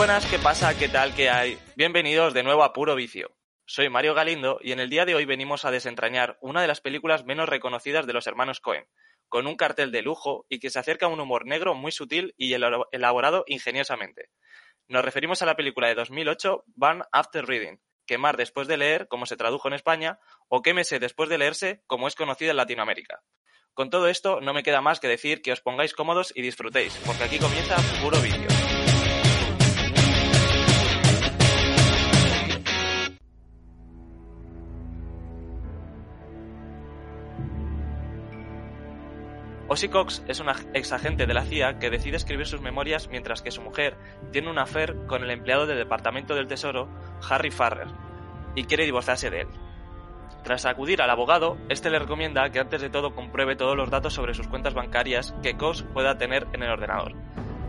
buenas, ¿qué pasa? ¿Qué tal? ¿Qué hay? Bienvenidos de nuevo a Puro Vicio. Soy Mario Galindo y en el día de hoy venimos a desentrañar una de las películas menos reconocidas de los hermanos Cohen, con un cartel de lujo y que se acerca a un humor negro muy sutil y elaborado ingeniosamente. Nos referimos a la película de 2008, Burn After Reading, quemar después de leer, como se tradujo en España, o quémese después de leerse, como es conocido en Latinoamérica. Con todo esto, no me queda más que decir que os pongáis cómodos y disfrutéis, porque aquí comienza puro vídeo. Ossie Cox es una ex agente de la CIA que decide escribir sus memorias mientras que su mujer tiene un affair con el empleado del Departamento del Tesoro, Harry Farrer, y quiere divorciarse de él. Tras acudir al abogado, este le recomienda que antes de todo compruebe todos los datos sobre sus cuentas bancarias que Cox pueda tener en el ordenador,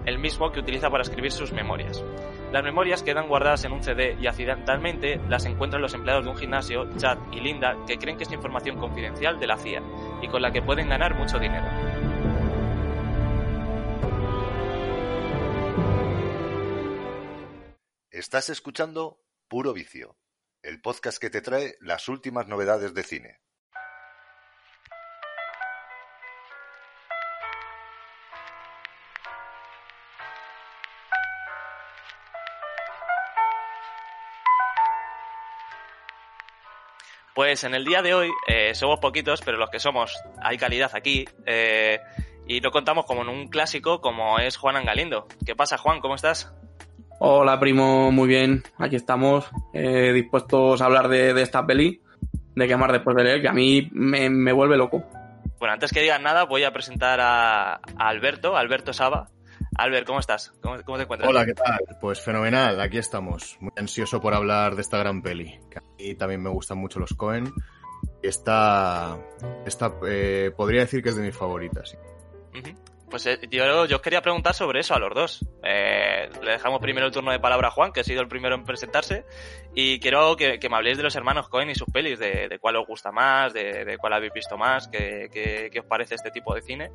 el mismo que utiliza para escribir sus memorias. Las memorias quedan guardadas en un CD y accidentalmente las encuentran los empleados de un gimnasio, Chad y Linda, que creen que es información confidencial de la CIA y con la que pueden ganar mucho dinero. Estás escuchando Puro Vicio, el podcast que te trae las últimas novedades de cine. Pues en el día de hoy eh, somos poquitos, pero los que somos hay calidad aquí. Eh, y lo contamos como en un clásico como es Juan Angalindo. ¿Qué pasa, Juan? ¿Cómo estás? Hola, primo, muy bien. Aquí estamos, eh, dispuestos a hablar de, esta peli, de quemar después de leer, que a mí me, vuelve loco. Bueno, antes que digan nada, voy a presentar a, Alberto, Alberto Saba. Albert, ¿cómo estás? ¿Cómo, te encuentras? Hola, ¿qué tal? Pues fenomenal, aquí estamos. Muy ansioso por hablar de esta gran peli. Que a mí también me gustan mucho los Cohen. Esta, esta eh, podría decir que es de mis favoritas. Pues eh, yo, os quería preguntar sobre eso a los dos. Eh, le dejamos primero el turno de palabra a Juan, que ha sido el primero en presentarse, y quiero que, me habléis de los hermanos Cohen y sus pelis, de, cuál os gusta más, de, cuál habéis visto más, qué, qué, os parece este tipo de cine,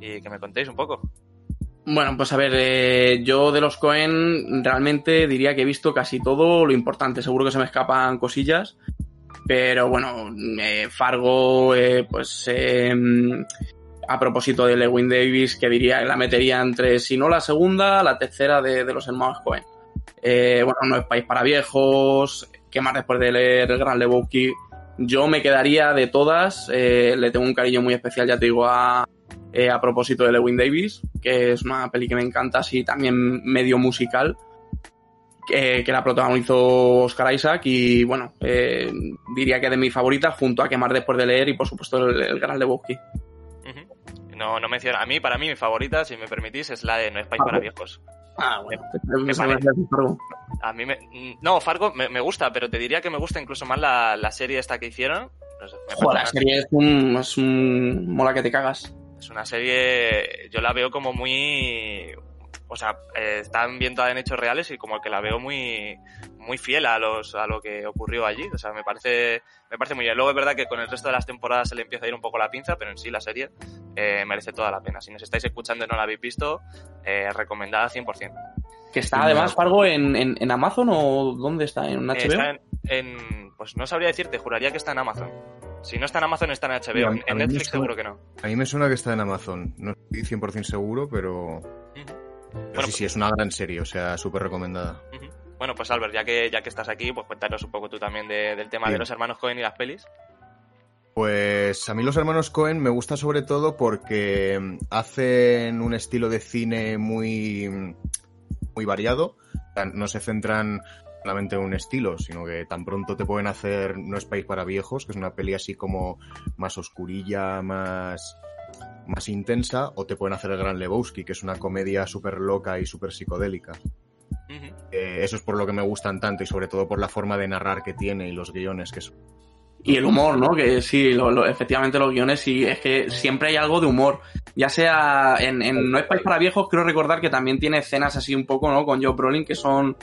y que me contéis un poco. Bueno, pues a ver, eh, yo de los Cohen realmente diría que he visto casi todo lo importante. Seguro que se me escapan cosillas, pero bueno, Fargo, pues a propósito de Lewin Davis, que diría que la metería entre, si no la segunda, la tercera de, los hermanos Cohen. Eh, bueno, no es país para viejos, ¿qué más después de leer el Gran Lebowski? Yo me quedaría de todas, eh, le tengo un cariño muy especial, ya te digo, a, eh, a propósito de Lewin Davis, que es una peli que me encanta, así también medio musical, que, la protagonizó Oscar Isaac y bueno, diría que de mis favoritas junto a Quemar después de leer y por supuesto el, el Gran Lebowski. No, no menciona. A mí, para mí, mi favorita, si me permitís, es la de No es país para viejos. Ah, bueno. a mí me, no, Fargo me, gusta, pero te diría que me gusta incluso más la, serie esta que hicieron. la serie es un, es un mola que te cagas. Es una serie, yo la veo como muy, o sea, eh, está ambientada en hechos reales y como que la veo muy, muy fiel a los a lo que ocurrió allí. O sea, me parece me parece muy bien. Luego es verdad que con el resto de las temporadas se le empieza a ir un poco la pinza, pero en sí la serie eh, merece toda la pena. Si nos estáis escuchando y no la habéis visto, eh, recomendada 100%. ¿Que está además Fargo en, en, Amazon o dónde está? ¿En HBO? Está en, pues no sabría decirte, juraría que está en Amazon. Si no está en Amazon, está en HBO. en Netflix seguro que no. A mí me suena que está en Amazon. No estoy 100% seguro, pero... sí, sí, pues es una gran serie, o sea, súper recomendada. Bueno, pues Albert, ya que, ya que estás aquí, pues cuéntanos un poco tú también del tema de los hermanos Cohen y las pelis. Pues a mí los hermanos Cohen me gusta sobre todo porque hacen un estilo de cine muy, muy variado. No se centran solamente en un estilo, sino que tan pronto te pueden hacer No es país para viejos, que es una peli así como más oscurilla, más, más intensa, o te pueden hacer El Gran Lebowski, que es una comedia súper loca y súper psicodélica. Eh, eso es por lo que me gustan tanto y sobre todo por la forma de narrar que tiene y los guiones que son. Y el humor, ¿no? Que sí, efectivamente los guiones sí, es que siempre hay algo de humor. Ya sea en, No es país para viejos, quiero recordar que también tiene escenas así un poco, ¿no? Con Joe Brolin que son,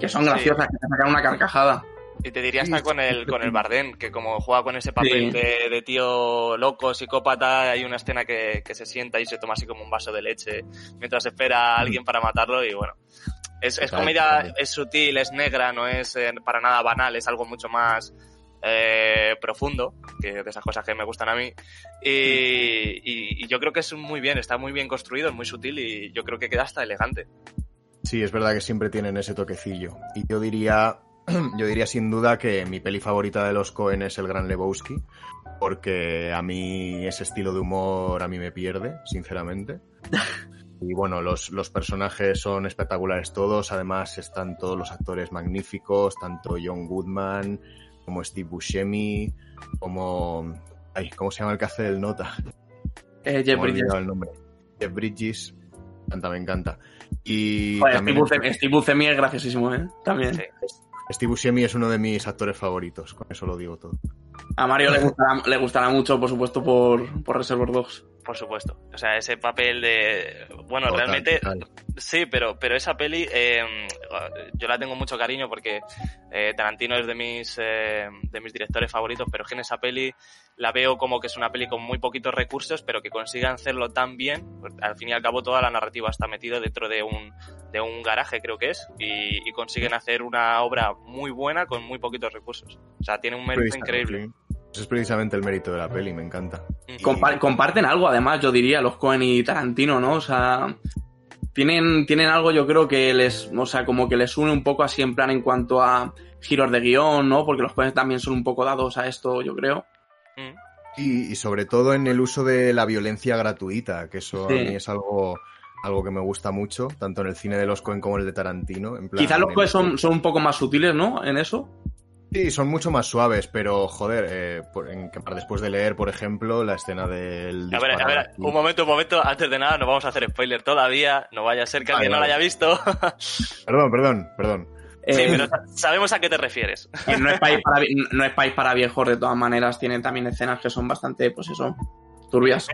que son graciosas, que te sacan una carcajada. Y te diría hasta con el, con el Bardem, que como juega con ese papel de, tío loco, psicópata, hay una escena que, que, se sienta y se toma así como un vaso de leche mientras espera a alguien para matarlo y bueno, Es, es comedia, es sutil, es negra, no es eh, para nada banal, es algo mucho más eh, profundo, que de esas cosas que me gustan a mí. Y, y- y yo creo que es muy bien, está muy bien construido, es muy sutil y yo creo que queda hasta elegante. Sí, es verdad que siempre tienen ese toquecillo. Y yo diría, yo diría sin duda que mi peli favorita de los Cohen es El Gran Lebowski, porque a mí ese estilo de humor a mí me pierde, sinceramente. Y bueno, los, los personajes son espectaculares todos, además están todos los actores magníficos, tanto John Goodman como Steve Buscemi, como... Ay, ¿cómo se llama el que hace el nota? Eh, Jeff Bridges. olvidado el nombre. Jeff Bridges. Me encanta, me encanta. Y Joder, también Steve Buscemi- Steve Buscemi es graciosísimo, ¿eh? También. Sí. Steve Buscemi es uno de mis actores favoritos, con eso lo digo todo. A Mario le gustará, le gustará mucho, por supuesto, por, por Reservoir Dogs. Por supuesto. O sea, ese papel de... Bueno, Total, realmente... total. Sí, pero, pero esa peli eh, yo la tengo mucho cariño porque eh, Tarantino es de mis, eh, de mis directores favoritos, pero es que en esa peli la veo como que es una peli con muy poquitos recursos, pero que consigan hacerlo tan bien. pues, al fin y al cabo toda la narrativa está metida dentro de un, de un garaje, creo que es, y, y consiguen hacer una obra muy buena con muy poquitos recursos. O sea, tiene un mérito increíble. Ese es precisamente el mérito de la peli, me encanta. Compa- comparten algo, además, yo diría, los Cohen y Tarantino, ¿no? O sea, tienen, tienen algo, yo creo que les, o sea, como que les une un poco así en plan en cuanto a giros de guion, ¿no? Porque los Cohen también son un poco dados a esto, yo creo. Mm. Y, y sobre todo en el uso de la violencia gratuita, que eso Sí. a mí es algo, algo que me gusta mucho, tanto en el cine de los Cohen como en el de Tarantino. En plan, Quizás los en- Cohen son, son un poco más sutiles, ¿no? En eso. Sí, son mucho más suaves, pero joder, eh, por- en después de leer, por ejemplo, la escena del. A ver, a ver, un momento, un momento, antes de nada, no vamos a hacer spoiler todavía, no vaya a ser que Vale, alguien no la vale. haya visto. Perdón, perdón, perdón. Sí, Eh, pero sa- sabemos a qué te refieres. no, es país para, vi- no es país para viejos, de todas maneras, tienen también escenas que son bastante, pues eso, turbias.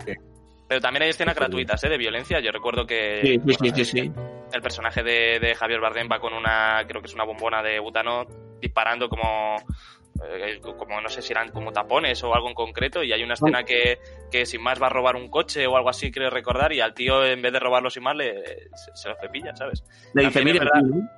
Pero también hay escenas gratuitas, ¿eh? De violencia. Yo recuerdo que Sí, sí, sí, sí, sí. el personaje de, de Javier Bardem va con una, creo que es una bombona de butano, disparando como, eh, como no sé si eran como tapones o algo en concreto. Y hay una escena que, que sin más va a robar un coche o algo así, creo recordar. Y al tío, en vez de robarlo sin más, le, se, se lo cepilla, ¿sabes? Le dice, ¿no?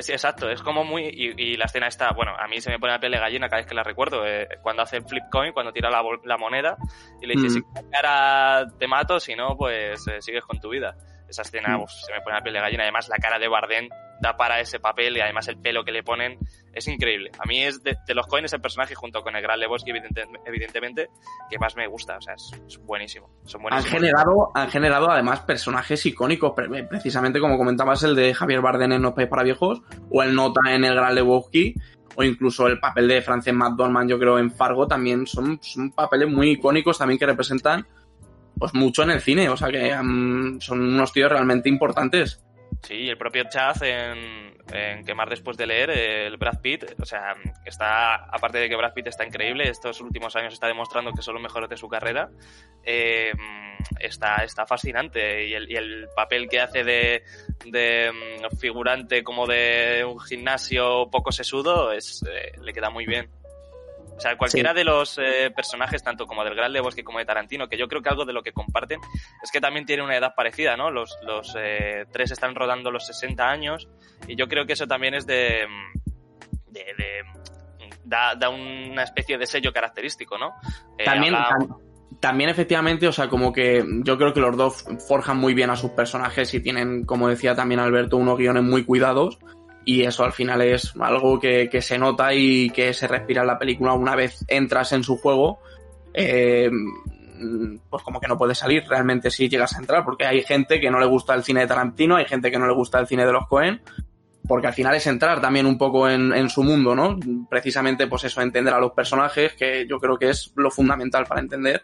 Sí, exacto, es como muy. Y, y la escena está. Bueno, a mí se me pone la piel de gallina cada vez que la recuerdo. eh, cuando hace el flip coin, cuando tira la, la moneda y le dice: Mm. si cara te mato, si no, pues eh, sigues con tu vida. Esa escena Mm. uf, se me pone la piel de gallina. Además, la cara de Bardem da para ese papel y además el pelo que le ponen es increíble. A mí es de, de los Coen es el personaje junto con el Gran Lebowski, evidente- evidentemente, que más me gusta. O sea, es, es buenísimo. Son han generado, han generado además personajes icónicos, pre- precisamente como comentabas el de Javier Bardem en Los Países para Viejos, o el Nota en El Gran Lebowski, o incluso el papel de Frances McDormand, yo creo, en Fargo, también son, son papeles muy icónicos también que representan pues mucho en el cine, o sea que son unos tíos realmente importantes. Sí, el propio Chaz en, Quemar después de leer, el Brad Pitt, o sea, está, aparte de que Brad Pitt está increíble, estos últimos años está demostrando que son los mejores de su carrera, eh, está, está fascinante y el, y el papel que hace de, de mm, figurante como de un gimnasio poco sesudo es, eh, le queda muy bien. O sea, cualquiera de los eh, personajes, tanto como del Gran Lebowski como de Tarantino, que yo creo que algo de lo que comparten es que también tienen una edad parecida, ¿no? Los, los eh, tres están rodando los 60 años y yo creo que eso también es de... de, de- da, da una especie de sello característico, ¿no? Eh, También, habla- también efectivamente, o sea, como que yo creo que los dos forjan muy bien a sus personajes y tienen, como decía también Alberto, unos guiones muy cuidados. Y eso al final es algo que, que se nota y que se respira en la película una vez entras en su juego. eh, pues como que no puedes salir realmente si llegas a entrar, porque hay gente que no le gusta el cine de Tarantino, hay gente que no le gusta el cine de los Cohen, porque al final es entrar también un poco en, en su mundo, ¿no? Precisamente, pues eso, entender a los personajes, que yo creo que es lo fundamental para entender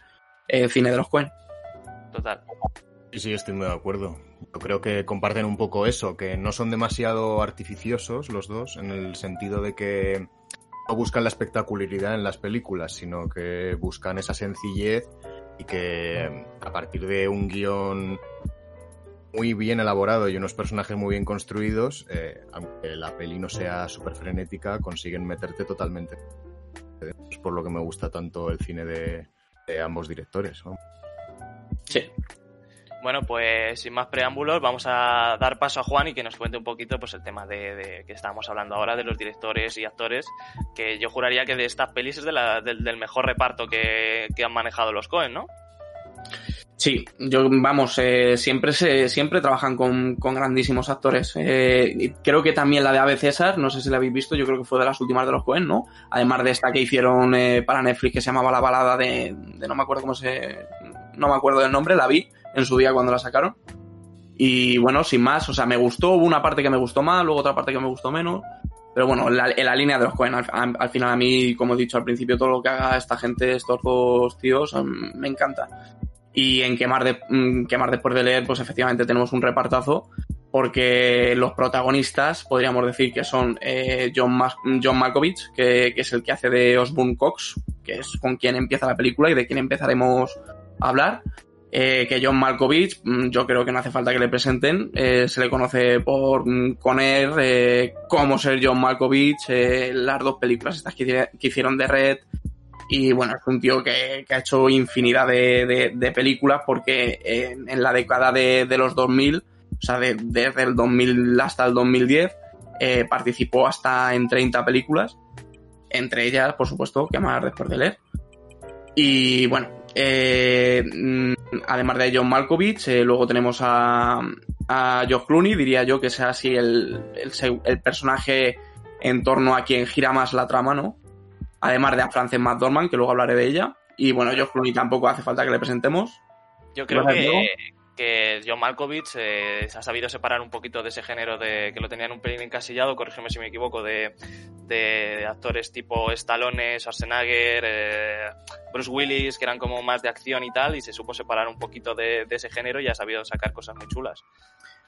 el cine de los Cohen. Total. Sí, sí, estoy muy de acuerdo. Yo creo que comparten un poco eso, que no son demasiado artificiosos los dos, en el sentido de que no buscan la espectacularidad en las películas, sino que buscan esa sencillez y que a partir de un guion muy bien elaborado y unos personajes muy bien construidos, eh, aunque la peli no sea súper frenética, consiguen meterte totalmente. Es por lo que me gusta tanto el cine de, ambos directores. Sí. Bueno, pues sin más preámbulos, vamos a dar paso a Juan y que nos cuente un poquito pues el tema de, que estábamos hablando ahora, de los directores y actores, que yo juraría que de estas pelis es de la, del, mejor reparto que, que han manejado los Cohen, ¿no? Sí, yo, vamos, eh, siempre se, siempre trabajan con, con grandísimos actores. Eh, creo que también la de Ave César, no sé si la habéis visto, yo creo que fue de las últimas de los Cohen, ¿no? Además de esta que hicieron eh, para Netflix que se llamaba La balada de, de no me acuerdo cómo se, no me acuerdo del nombre, la vi en su día cuando la sacaron. Y bueno, sin más, o sea, me gustó, hubo una parte que me gustó más, luego otra parte que me gustó menos. Pero bueno, en la, línea de los Cohen, al, al, final a mí, como he dicho al principio, todo lo que haga esta gente, estos dos tíos, um, me encanta. Y en Quemar, de, mm, Quemar después de leer, pues efectivamente tenemos un repartazo, porque los protagonistas podríamos decir que son eh, John, John Malkovich, que, que, es el que hace de Osborne Cox, que es con quien empieza la película y de quien empezaremos a hablar. Eh, que John Malkovich, mm, yo creo que no hace falta que le presenten, eh, se le conoce por mm, Conner, eh, cómo ser John Malkovich, eh, las dos películas estas que, que hicieron de Red, y bueno, es un tío que, que ha hecho infinidad de, de, películas porque en, la década de, de, los 2000, o sea, de, desde el 2000 hasta el 2010, eh, participó hasta en 30 películas, entre ellas, por supuesto, que más después de leer. Y bueno, eh, además de John Malkovich, eh, luego tenemos a, a George Clooney, diría yo que sea así el, el, el personaje en torno a quien gira más la trama, ¿no? además de a Frances McDormand, que luego hablaré de ella. Y bueno, George Clooney tampoco hace falta que le presentemos. Yo creo que, que, John Malkovich eh, ha sabido separar un poquito de ese género de que lo tenían un pelín encasillado, corrígeme si me equivoco, de, de actores tipo Stallone, Schwarzenegger, eh, Bruce Willis, que eran como más de acción y tal, y se supo separar un poquito de, ese género y ha sabido sacar cosas muy chulas.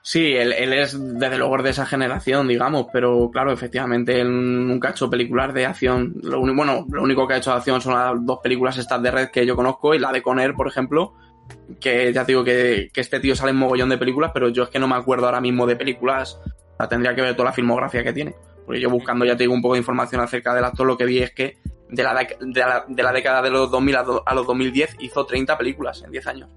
Sí, él, es desde luego de esa generación, digamos, pero claro, efectivamente él nunca ha hecho películas de acción. Lo bueno, lo único que ha hecho de acción son las dos películas estas de red que yo conozco y la de Conner, por ejemplo, que ya digo que, que este tío sale en mogollón de películas, pero yo es que no me acuerdo ahora mismo de películas. O sea, tendría que ver toda la filmografía que tiene. Porque yo buscando, ya te digo, un poco de información acerca del actor, lo que vi es que de la, de la, de la década de los 2000 a, do, a los 2010 hizo 30 películas en 10 años.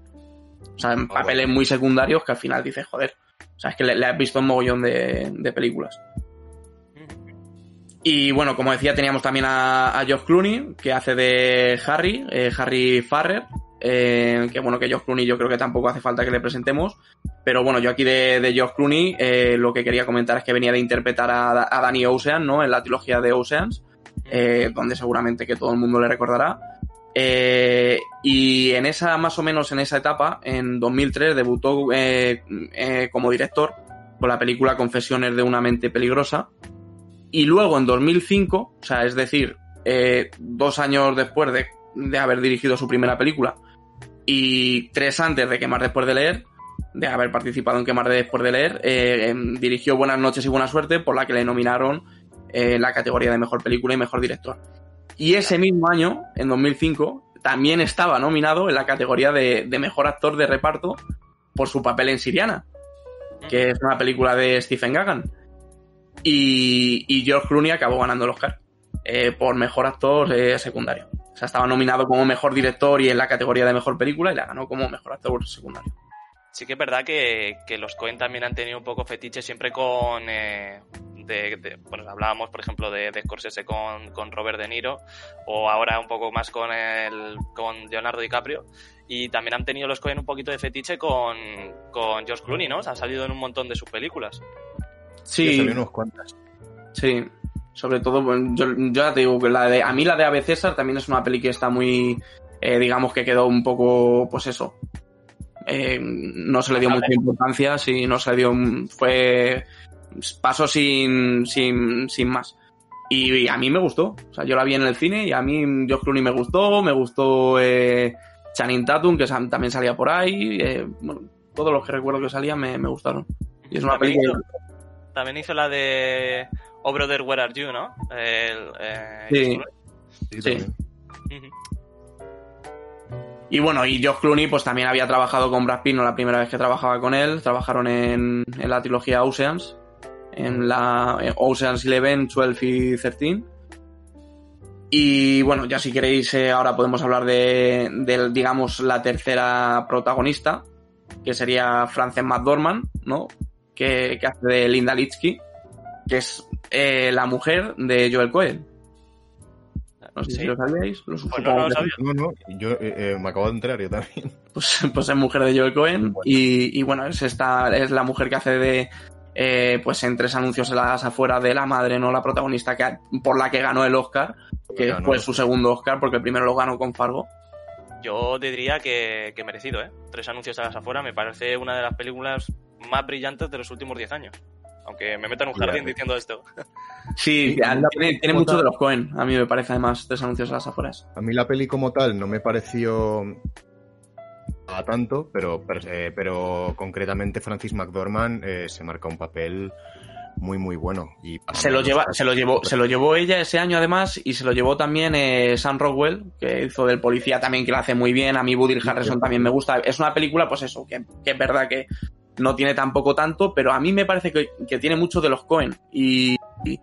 O sea, en papeles muy secundarios que al final dices, joder, o sea, es que le, le has visto un mogollón de, de, películas. Y bueno, como decía, teníamos también a, a George Clooney, que hace de Harry, eh, Harry Farrer. Eh, que bueno, que George Clooney yo creo que tampoco hace falta que le presentemos. Pero bueno, yo aquí de, de George Clooney eh, lo que quería comentar es que venía de interpretar a, a Danny Ocean, ¿no? En la trilogía de Oceans, eh, donde seguramente que todo el mundo le recordará. Y en esa, más o menos en esa etapa, en 2003, debutó como director con la película Confesiones de una mente peligrosa. Y luego en 2005, o sea, es decir, dos años después de, de, haber dirigido su primera película y tres antes de Quemar después de leer, de haber participado en Quemar después de leer, eh, dirigió Buenas noches y buena suerte, por la que le nominaron eh, la categoría de mejor película y mejor director. Y ese mismo año, en 2005, también estaba nominado en la categoría de, mejor actor de reparto por su papel en Siriana, que es una película de Stephen Gagan. Y, y George Clooney acabó ganando el Oscar eh, por mejor actor eh, secundario. O sea, estaba nominado como mejor director y en la categoría de mejor película y la ganó como mejor actor secundario. Sí que es verdad que, que los Cohen también han tenido un poco fetiche siempre con, eh, de, de, bueno, hablábamos, por ejemplo, de, de Scorsese con, con, Robert De Niro, o ahora un poco más con, el, con Leonardo DiCaprio. Y también han tenido los Cohen un poquito de fetiche con, con George Clooney, ¿no? O sea, ha salido en un montón de sus películas. Sí. unos cuantas. Sí. Sobre todo, yo, yo ya te digo que la de, a mí la de Ave César también es una peli que está muy, eh, digamos que quedó un poco, pues eso, eh, no se le dio mucha importancia, sí, no se le dio, fue, pasó sin, sin, sin más. Y, y, a mí me gustó, o sea, yo la vi en el cine y a mí George Clooney me gustó, me gustó eh, Channing Tatum, que también salía por ahí, eh, bueno, todos los que recuerdo que salían me, me gustaron. Y es una también película... Hizo, también hizo la de Oh Brother, Where Are You, ¿no? El, eh, sí. sí. Y bueno, y George Clooney pues también había trabajado con Brad Pitt, no la primera vez que trabajaba con él, trabajaron en, en la trilogía Oceans, en la en Oceans 11, 12 y 13. Y bueno, ya si queréis, eh, ahora podemos hablar de, de, digamos, la tercera protagonista, que sería Frances McDormand, ¿no? Que, que hace de Linda Litsky, que es eh, la mujer de Joel Cohen. No sé Sí. si lo sabíais. Lo Pues no, no lo sabía. No, no, yo eh, eh, me acabo de enterar yo también. pues, pues es mujer de Joel Cohen Bueno. y, y bueno, es esta, es la mujer que hace de eh, pues en tres anuncios las afueras de la madre, no la protagonista que por la que ganó el Oscar, que Ganó. fue su segundo Oscar, porque el primero lo ganó con Fargo. Yo te diría que, que merecido, ¿eh? Tres anuncios a las afueras me parece una de las películas más brillantes de los últimos 10 años. Aunque me meto en un jardín diciendo esto. Sí, la tiene, mucho tal- de los Cohen, a mí me parece además, tres anuncios a las afueras. A mí la peli como tal no me pareció a tanto, pero, pero, eh, pero concretamente Francis McDormand eh, se marca un papel muy muy bueno. Y Se lo, lleva, se, lo llevó, se lo llevó ella ese año además y se lo llevó también eh, Sam Rockwell, que hizo del policía también, que lo hace muy bien. A mí Woody Harrelson sí. también me gusta. Es una película, pues eso, que, que es verdad que no tiene tampoco tanto, pero a mí me parece que, que tiene mucho de los Cohen. Y, y,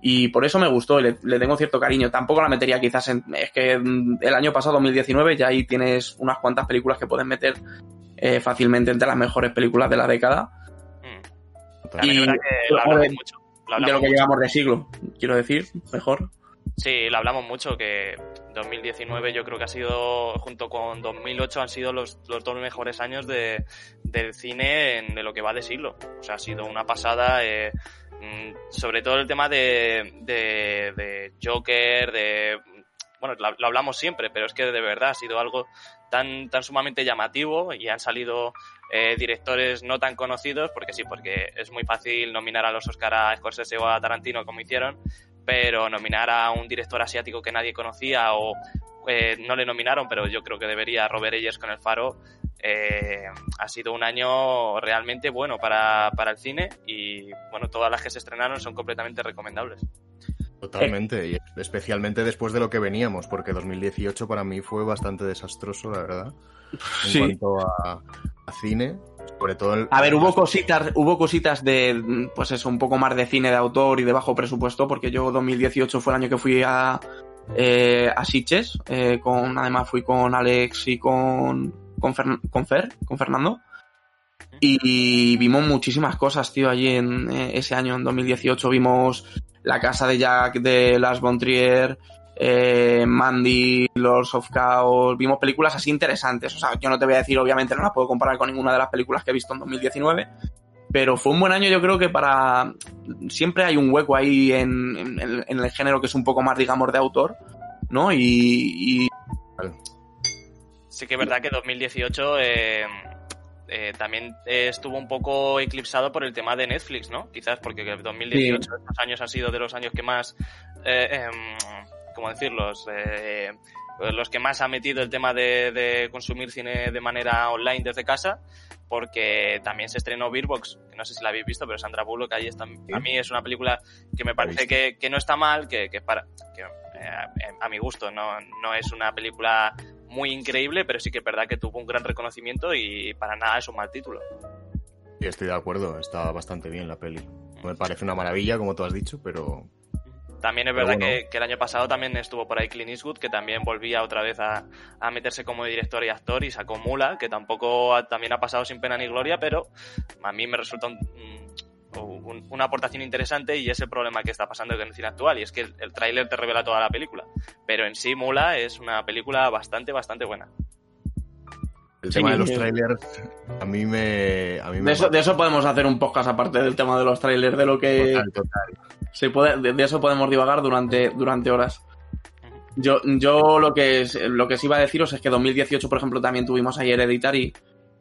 y por eso me gustó y le, le tengo cierto cariño. Tampoco la metería quizás en... Es que mm, el año pasado, 2019, ya ahí tienes unas cuantas películas que pueden meter eh, fácilmente entre las mejores películas de la década. Mm. Y- que hablamos de- mucho. Lo De hablamos lo que mucho. llevamos de siglo, quiero decir, mejor. Sí, lo hablamos mucho, que 2019 yo creo que ha sido, junto con 2008, han sido los, los dos mejores años de, del cine en, de lo que va de siglo. O sea, ha sido una pasada, eh, mm, sobre todo el tema de, de, Joker, de... Bueno, lo, lo hablamos siempre, pero es que de verdad ha sido algo tan, tan sumamente llamativo y han salido eh, directores no tan conocidos, porque sí, porque es muy fácil nominar a los Oscar a Scorsese o a Tarantino como hicieron, pero nominar a un director asiático que nadie conocía o eh, no le nominaron, pero yo creo que debería Robert Eggers con El Faro, eh, ha sido un año realmente bueno para, para el cine y bueno, todas las que se estrenaron son completamente recomendables. Totalmente, y especialmente después de lo que veníamos, porque 2018 para mí fue bastante desastroso, la verdad, en Sí. cuanto a, a cine, sobre todo... el- A ver, hubo cositas, hubo cositas de, pues eso, un poco más de cine de autor y de bajo presupuesto, porque yo 2018 fue el año que fui a, eh, a Sitges, eh, con, además fui con Alex y con, con, Fern- con Fer, con Fernando. Y vimos muchísimas cosas, tío, allí en eh, ese año, en 2018, vimos La casa de Jack de Lars von Trier, eh, Mandy, Lords of Chaos, vimos películas así interesantes. O sea, yo no te voy a decir, obviamente, no las puedo comparar con ninguna de las películas que he visto en 2019, pero fue un buen año, yo creo que para. Siempre hay un hueco ahí en, el género que es un poco más, digamos, de autor, ¿no? Y. Sí que es verdad que 2018 eh, eh, también eh, estuvo un poco eclipsado por el tema de Netflix, ¿no? Quizás porque el 2018 estos años han sido de los años que más, eh, em, ¿cómo decirlo? Eh, los que más ha metido el tema de, de consumir cine de manera online desde casa, porque también se estrenó Beerbox, que no sé si la habéis visto, pero Sandra Bullock ahí está. A mí es una película que me parece que, que no está mal, que, que para que, a mi gusto no, no es una película muy increíble, pero sí que es verdad que tuvo un gran reconocimiento y para nada es un mal título. Sí, estoy de acuerdo, está bastante bien la peli. No me parece una maravilla, como tú has dicho, pero También es verdad bueno. que, que el año pasado también estuvo por ahí Clint Eastwood, que también volvía otra vez a, a meterse como director y actor y sacó Mula, que tampoco ha- también ha pasado sin pena ni gloria, pero a mí me resulta un- un- una aportación interesante y es el problema que está pasando en el cine actual, y es que el, el tráiler te revela toda la película. Pero en sí Mula es una película bastante, bastante buena. el Sí, tema de los trailers a mí me... A mí me de, eso, de eso podemos hacer un podcast aparte del tema de los trailers, de lo que. Total, total. se puede, de, de eso podemos divagar durante, durante horas. Yo, yo lo que es- lo que sí iba a deciros es que 2018, por ejemplo, también tuvimos ahí Hereditary,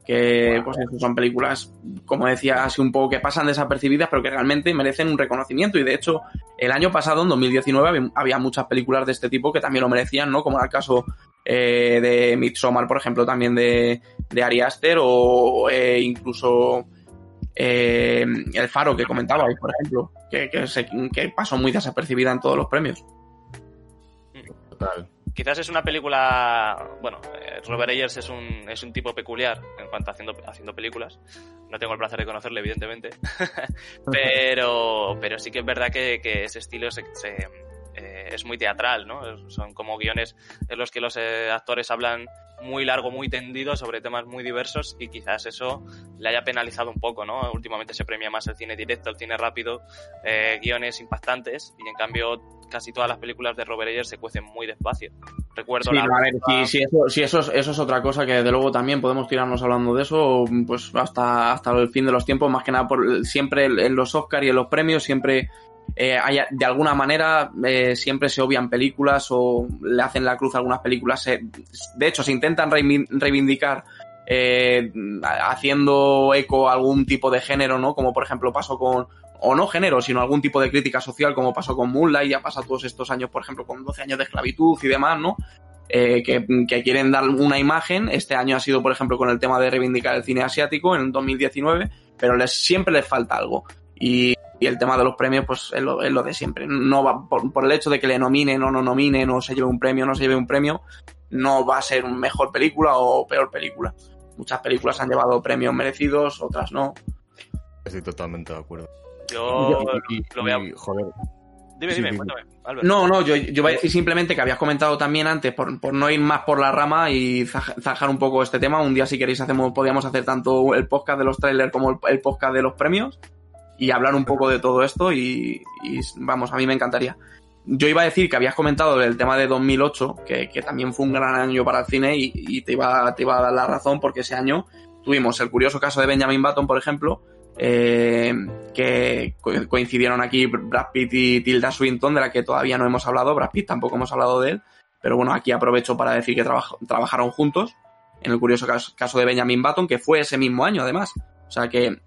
que pues son películas, como decía, así un poco que pasan desapercibidas, pero que realmente merecen un reconocimiento. Y de hecho, el año pasado, en 2019, había, muchas películas de este tipo que también lo merecían, ¿no? Como era el caso eh, de Midsommar, por ejemplo, también de, de Ari Aster, o eh, incluso eh, El Faro, que comentabais, por ejemplo, que, que, que pasó muy desapercibida en todos los premios. total. Quizás es una película, bueno, eh, Robert Eggers es un, es un tipo peculiar en cuanto a haciendo, haciendo películas. No tengo el placer de conocerle, evidentemente. pero, pero sí que es verdad que, que ese estilo se, se, eh, es muy teatral, ¿no? Son como guiones en los que los eh, actores hablan muy largo, muy tendido sobre temas muy diversos y quizás eso le haya penalizado un poco, ¿no? Últimamente se premia más el cine directo, el cine rápido, eh, guiones impactantes y en cambio casi todas las películas de Robert Eggers se cuecen muy despacio. Recuerdo Sí, la a ver, si, si eso, si eso, es, eso es otra cosa que desde luego también podemos tirarnos hablando de eso pues hasta, hasta el fin de los tiempos, más que nada por siempre en los Oscars y en los premios siempre eh, de alguna manera eh, siempre se obvian películas o le hacen la cruz a algunas películas. se- de hecho, se intentan reivi- reivindicar eh, haciendo eco a algún tipo de género, ¿no? Como por ejemplo pasó con, o no género, sino algún tipo de crítica social, como pasó con Moonlight, ya pasa todos estos años, por ejemplo, con 12 años de esclavitud y demás, ¿no? Eh, que, quieren dar una imagen. Este año ha sido, por ejemplo, con el tema de reivindicar el cine asiático en el 2019, pero les, siempre les falta algo. Y, y el tema de los premios, pues es lo, es lo de siempre. No va por, por el hecho de que le nominen o no nominen, o se lleve un premio o no se lleve un premio, no va a ser mejor película o peor película. Muchas películas han llevado premios merecidos, otras no. Estoy totalmente de acuerdo. Yo Y- y- lo y, joder, Dime, Sí, dime, dime. cuéntame, Albert. No, no, yo, yo voy a decir simplemente que habías comentado también antes, por, por no ir más por la rama y zanjar un poco este tema. Un día, si queréis, hacemos, podríamos hacer tanto el podcast de los trailers como el, el podcast de los premios y hablar un poco de todo esto. Y, y, vamos, a mí me encantaría. Yo iba a decir que habías comentado el tema de 2008, que, también fue un gran año para el cine y, te, iba, te iba a dar la razón porque ese año tuvimos el curioso caso de Benjamin Button, por ejemplo, eh, que co- coincidieron aquí Brad Pitt y Tilda Swinton, de la que todavía no hemos hablado. Brad Pitt tampoco hemos hablado de él, pero bueno, aquí aprovecho para decir que trabaj- trabajaron juntos en el curioso caso de Benjamin Button, que fue ese mismo año, además. O sea que,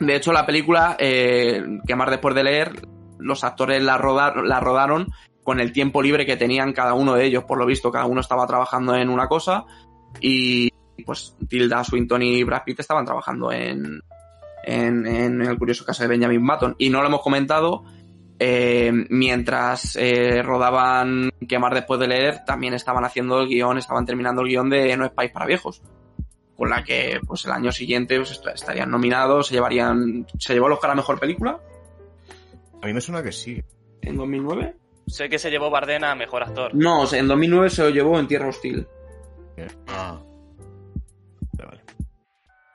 de hecho, la película, eh, que después de leer, los actores la, rodar- la rodaron con el tiempo libre que tenían cada uno de ellos. Por lo visto, cada uno estaba trabajando en una cosa y pues Tilda Swinton y Brad Pitt estaban trabajando en, en, en el curioso caso de Benjamin Button. Y no lo hemos comentado, eh, mientras eh, rodaban Quemar después de leer, también estaban haciendo el guion, estaban terminando el guion de No es país para viejos. Con la que, pues el año siguiente pues, est- estarían nominados, se llevarían. ¿Se llevó el Oscar a mejor película? a mí me suena que sí. ¿En 2009? Sé que se llevó Bardena a mejor actor. No, o sea, en 2009 se lo llevó en Tierra Hostil. Ah. Vale.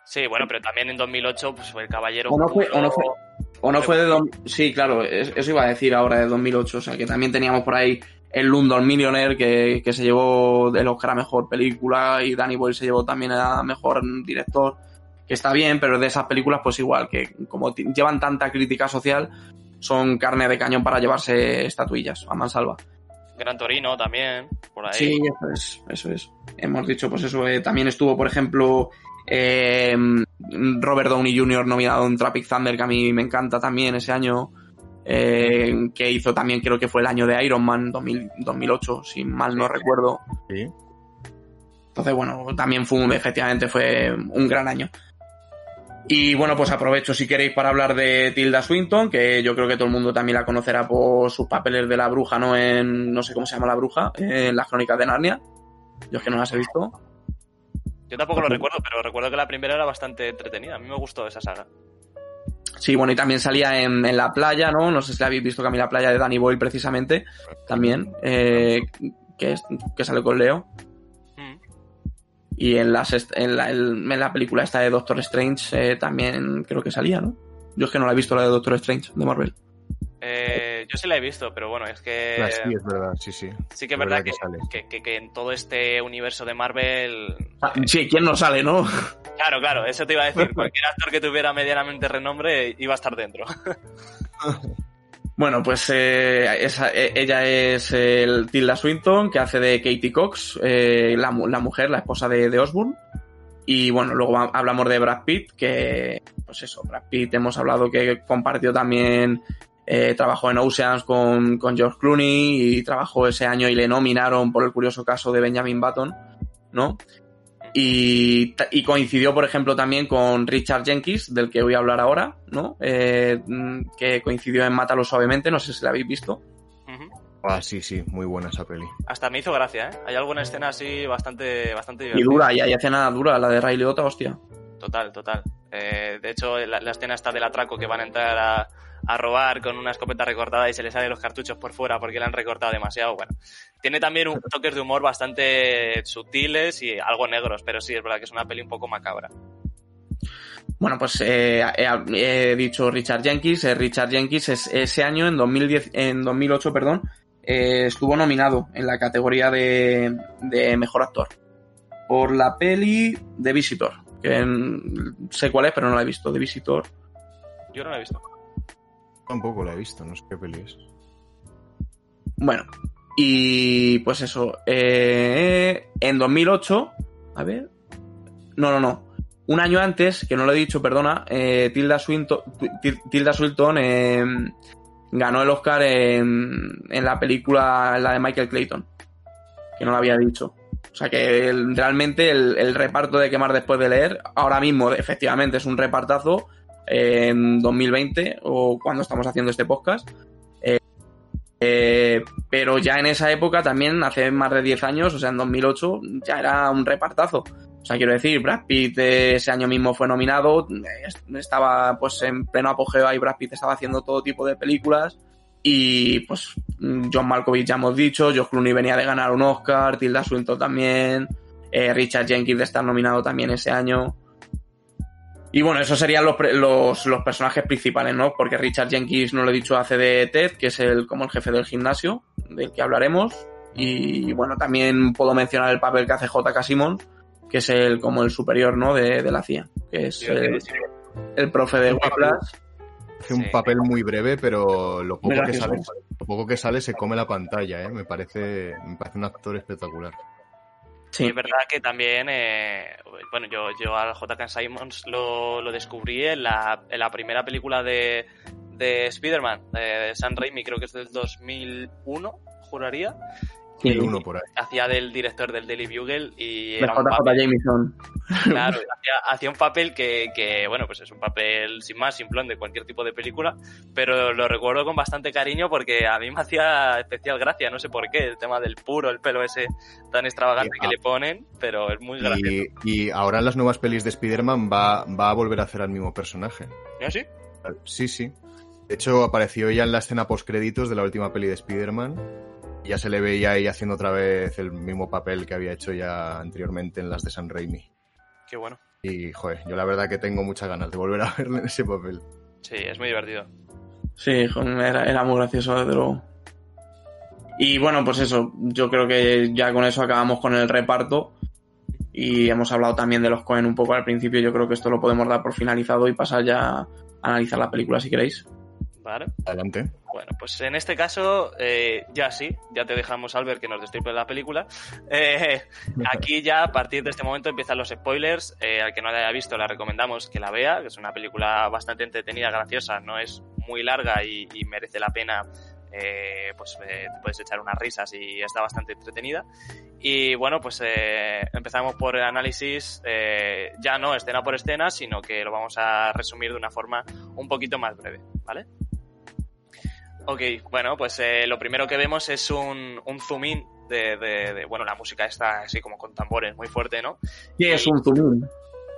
Sí, bueno, pero también en 2008 pues, fue el Caballero O no fue- o no Oscuro. O no fue de... dos- Sí, claro, es- eso iba a decir ahora de 2008. O sea, que también teníamos por ahí el London Millionaire que, que se llevó el Oscar a Mejor Película y Danny Boyle se llevó también a Mejor Director. Que está bien, pero de esas películas pues igual, que como llevan tanta crítica social, son carne de cañón para llevarse estatuillas a mansalva. Gran Torino también, por ahí. Sí, eso es, eso es. Hemos dicho, pues eso, eh, también estuvo, por ejemplo, eh, Robert Downey Jr. nominado en Tropic Thunder, que a mí me encanta también ese año, eh, que hizo también, creo que fue el año de Iron Man 2000 2008, si mal no recuerdo. Sí. Entonces, bueno, también fue un, efectivamente fue un gran año. Y bueno, pues aprovecho si queréis para hablar de Tilda Swinton, que yo creo que todo el mundo también la conocerá por sus papeles de la bruja, ¿no? En, no sé cómo se llama la bruja, en las crónicas de Narnia. Yo es que no las he visto. Yo tampoco lo recuerdo, pero recuerdo que la primera era bastante entretenida. A mí me gustó esa saga. Sí, bueno, y también salía en, en La Playa, ¿no? No sé si la habéis visto, que a mí La Playa de Danny Boyle, precisamente, también, eh, que, es- que sale con Leo. Mm. Y en, las en, la, en la película esta de Doctor Strange eh, también creo que salía, ¿no? Yo es que no la he visto la de Doctor Strange, de Marvel. Eh, yo sí la he visto, pero bueno, es que Ah, sí, es verdad, sí, sí. sí que es verdad verdad que, que que, que- que en todo este universo de Marvel... Ah, Sí, ¿quién no sale, no? Claro, claro, eso te iba a decir. Cualquier actor que tuviera medianamente renombre iba a estar dentro. Bueno, pues eh, esa- eh, ella es el Tilda Swinton, que hace de Katie Cox, eh, la, la mujer, la esposa de, de Osborne. Y bueno, luego hablamos de Brad Pitt, que, pues eso, Brad Pitt hemos hablado que compartió también, eh, trabajó en Oceans con, con George Clooney y trabajó ese año y le nominaron por el curioso caso de Benjamin Button, ¿no? Y, y coincidió, por ejemplo, también con Richard Jenkins, del que voy a hablar ahora, ¿no? Eh, mm, que coincidió en Mátalo Suavemente, no sé si la habéis visto. Ah, sí, sí, muy buena esa peli. Hasta me hizo gracia, ¿eh? Hay alguna escena así bastante, bastante Y divertida. dura, y hay escena dura, la de Ray Liotta, hostia. Total, total. Eh, de hecho, la, la escena está del atraco que van a entrar a, robar con una escopeta recortada y se le salen los cartuchos por fuera porque le han recortado demasiado. Bueno, tiene también un toques de humor bastante sutiles y algo negros, pero sí, es verdad que es una peli un poco macabra. Bueno, pues eh, he, dicho Richard Jenkins. Eh, Richard Jenkins es, ese año, en, 2010, en 2008, perdón, estuvo nominado en la categoría de, de, Mejor Actor por la peli de Visitor. Que en, sé cuál es, pero no la he visto. De Visitor. Yo no la he visto. Tampoco la he visto, no sé qué peli es. Bueno, y pues eso. Eh, en 2008, a ver. No, no, no un año antes, que no lo he dicho, perdona, eh, Tilda Swinton, Tilda Swinton eh, ganó el Oscar en, en, la película, la de Michael Clayton, que no lo había dicho. O sea que realmente el, reparto de quemar después de leer, ahora mismo efectivamente es un repartazo eh, en 2020 o cuando estamos haciendo este podcast. Eh, pero ya en esa época también, hace más de 10 años, o sea, en 2008, ya era un repartazo. O sea, quiero decir, Brad Pitt ese año mismo fue nominado, estaba pues en pleno apogeo ahí, Brad Pitt estaba haciendo todo tipo de películas y pues John Malkovich ya hemos dicho, George Clooney venía de ganar un Oscar, Tilda Swinton también, eh, Richard Jenkins de estar nominado también ese año. Y bueno, esos serían los, los, los, personajes principales, ¿no? Porque Richard Jenkins, no lo he dicho, hace de Ted, que es el como el jefe del gimnasio, del que hablaremos. Y bueno, también puedo mencionar el papel que hace J.K. Simmons, que es el como el superior ¿no? de, de la CIA, que es el, el profe de Whiplash. Hace un papel muy breve, pero lo poco, que sale, lo poco que sale se come la pantalla, ¿eh? me, parece, me parece un actor espectacular. Sí. Es verdad que también, eh, bueno, yo, yo al J.K. Simons lo, lo descubrí en la, en la primera película de, de Spider-Man, de, de San Raimi, creo que es del 2001, juraría. Y uno por ahí. Hacía del director del Daily Bugle y era un papel, Jameson. Claro, hacía, hacía, un papel que, que, bueno, pues es un papel sin más, simplón de cualquier tipo de película, pero lo recuerdo con bastante cariño porque a mí me hacía especial gracia, no sé por qué, el tema del puro, el pelo ese tan extravagante que le ponen, pero es muy gracioso. Y, y ahora en las nuevas pelis de Spider-Man va, va a volver a hacer al mismo personaje. ¿Ah, sí? Sí, sí. De hecho, apareció ya en la escena post-créditos de la última peli de Spider-Man ya se le veía ahí haciendo otra vez el mismo papel que había hecho ya anteriormente en las de San Raimi. Qué bueno. Y, joder, yo la verdad que tengo muchas ganas de volver a verle en ese papel. Sí, es muy divertido. Sí, era, era muy gracioso, desde luego. Y bueno, pues eso, yo creo que ya con eso acabamos con el reparto. Y hemos hablado también de los Cohen un poco al principio. Yo creo que esto lo podemos dar por finalizado y pasar ya a analizar la película si queréis. Vale. Adelante. Bueno, pues en este caso, eh, ya sí, ya te dejamos, Albert, que nos destripe la película. Eh, aquí ya, a partir de este momento, empiezan los spoilers. Eh, al que no la haya visto, la recomendamos que la vea, que es una película bastante entretenida, graciosa, no es muy larga y, y merece la pena. Eh, pues te puedes echar unas risas y está bastante entretenida. Y bueno, pues empezamos por el análisis, ya no escena por escena, sino que lo vamos a resumir de una forma un poquito más breve, ¿vale? Ok, bueno, pues eh, lo primero que vemos es un, un zoom in de, de, de, bueno, la música está así como con tambores muy fuerte, ¿no? ¿Qué es un zoom in?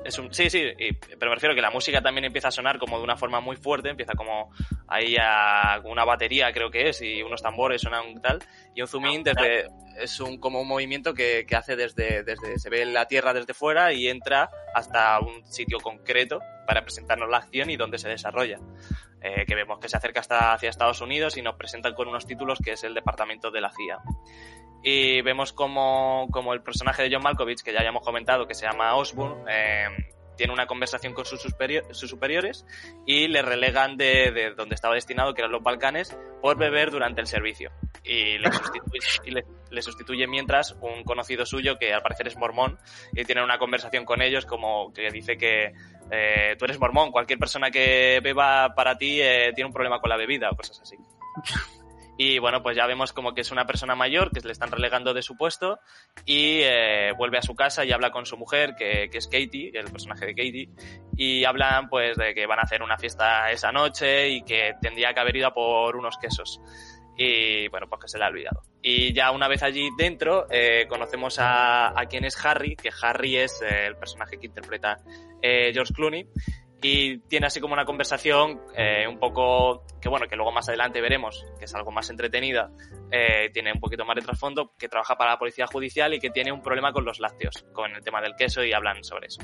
Es un, sí, sí, y, pero me refiero que la música también empieza a sonar como de una forma muy fuerte, empieza como ahí a una batería creo que es y unos tambores sonan tal y un zoom in desde es un como un movimiento que, que hace desde, desde se ve la tierra desde fuera y entra hasta un sitio concreto para presentarnos la acción y dónde se desarrolla. Eh, que vemos que se acerca hasta hacia Estados Unidos y nos presentan con unos títulos que es el departamento de la CIA. Y vemos como, como el personaje de John Malkovich, que ya habíamos comentado, que se llama Osborne, eh, tiene una conversación con sus, sus superiores y le relegan de, de, donde estaba destinado, que eran los Balcanes, por beber durante el servicio. Y le sustituye, le sustituye mientras un conocido suyo, que al parecer es mormón, y tiene una conversación con ellos como que dice que eh, tú eres mormón, cualquier persona que beba para ti eh, tiene un problema con la bebida o cosas así. Y bueno, pues ya vemos como que es una persona mayor que le están relegando de su puesto y eh, vuelve a su casa y habla con su mujer, que, que, es Katie, el personaje de Katie, y hablan pues de que van a hacer una fiesta esa noche y que tendría que haber ido a por unos quesos. Y bueno, pues que se le ha olvidado. Y ya una vez allí dentro, eh, conocemos a, a quién es Harry, que Harry es eh, el personaje que interpreta eh, George Clooney. y tiene así como una conversación un poco que bueno que luego más adelante veremos que es algo más entretenida tiene un poquito más de trasfondo que trabaja para la policía judicial y que tiene un problema con los lácteos con el tema del queso y hablan sobre eso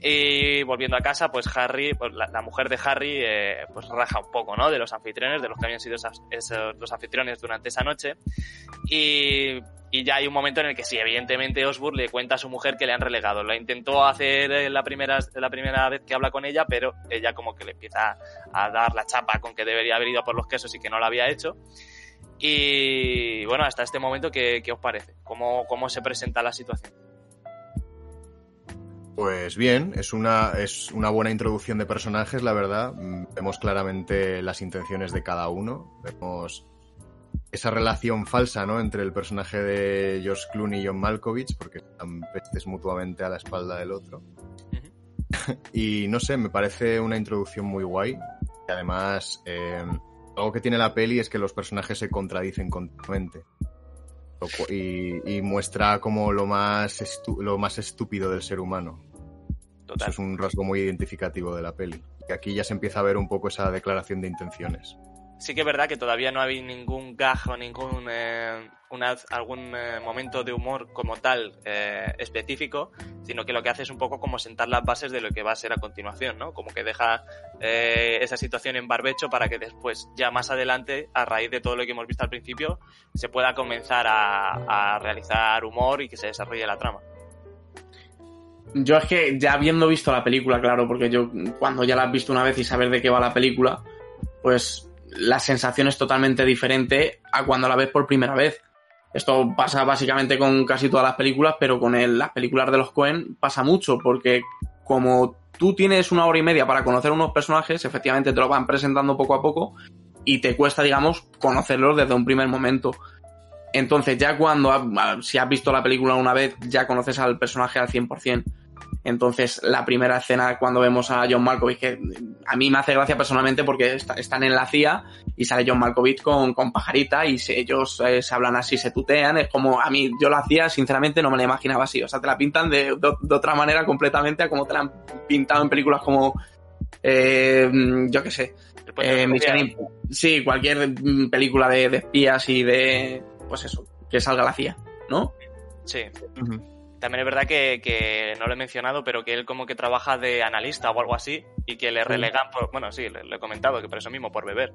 y volviendo a casa, pues Harry, pues la, mujer de Harry, eh, pues raja un poco, ¿no? De los anfitriones, de los que habían sido esas, esos, los anfitriones durante esa noche. Y, y, ya hay un momento en el que sí, evidentemente Osborne le cuenta a su mujer que le han relegado. Lo intentó hacer la primera, la primera vez que habla con ella, pero ella como que le empieza a dar la chapa con que debería haber ido por los quesos y que no lo había hecho. Y bueno, hasta este momento, ¿qué, qué os parece? ¿Cómo, ¿Cómo se presenta la situación? Pues bien, es una, es una buena introducción de personajes, la verdad. Vemos claramente las intenciones de cada uno. Vemos esa relación falsa, ¿no? Entre el personaje de George Clooney y John Malkovich, porque están pestes mutuamente a la espalda del otro. Uh -huh. y no sé, me parece una introducción muy guay. Y además, eh, algo que tiene la peli es que los personajes se contradicen continuamente. Y, y, muestra como lo más, lo más estúpido del ser humano. Total. Eso es un rasgo muy identificativo de la peli. Y aquí ya se empieza a ver un poco esa declaración de intenciones. Sí que es verdad que todavía no hay ningún gajo, ningún eh, una, algún eh, momento de humor como tal eh, específico, sino que lo que hace es un poco como sentar las bases de lo que va a ser a continuación, ¿no? Como que deja eh, esa situación en barbecho para que después, ya más adelante, a raíz de todo lo que hemos visto al principio, se pueda comenzar a, a realizar humor y que se desarrolle la trama. Yo es que ya habiendo visto la película, claro, porque yo cuando ya la has visto una vez y saber de qué va la película, pues la sensación es totalmente diferente a cuando la ves por primera vez. Esto pasa básicamente con casi todas las películas, pero con las películas de los Cohen pasa mucho, porque como tú tienes una hora y media para conocer unos personajes, efectivamente te lo van presentando poco a poco y te cuesta, digamos, conocerlos desde un primer momento. Entonces ya cuando, si has visto la película una vez, ya conoces al personaje al 100%. Entonces, la primera escena cuando vemos a John Malkovich, que a mí me hace gracia personalmente porque está, están en la CIA y sale John Malkovich con, con pajarita y se, ellos eh, se hablan así, se tutean. Es como, a mí, yo la hacía, sinceramente, no me la imaginaba así. O sea, te la pintan de, de, de otra manera completamente a como te la han pintado en películas como, eh, yo qué sé, eh, Mission Sí, cualquier película de, de espías y de, pues eso, que salga la CIA, ¿no? Sí. Uh -huh. También es verdad que, que, no lo he mencionado, pero que él como que trabaja de analista o algo así y que le relegan por, bueno, sí, lo he comentado, que por eso mismo, por beber.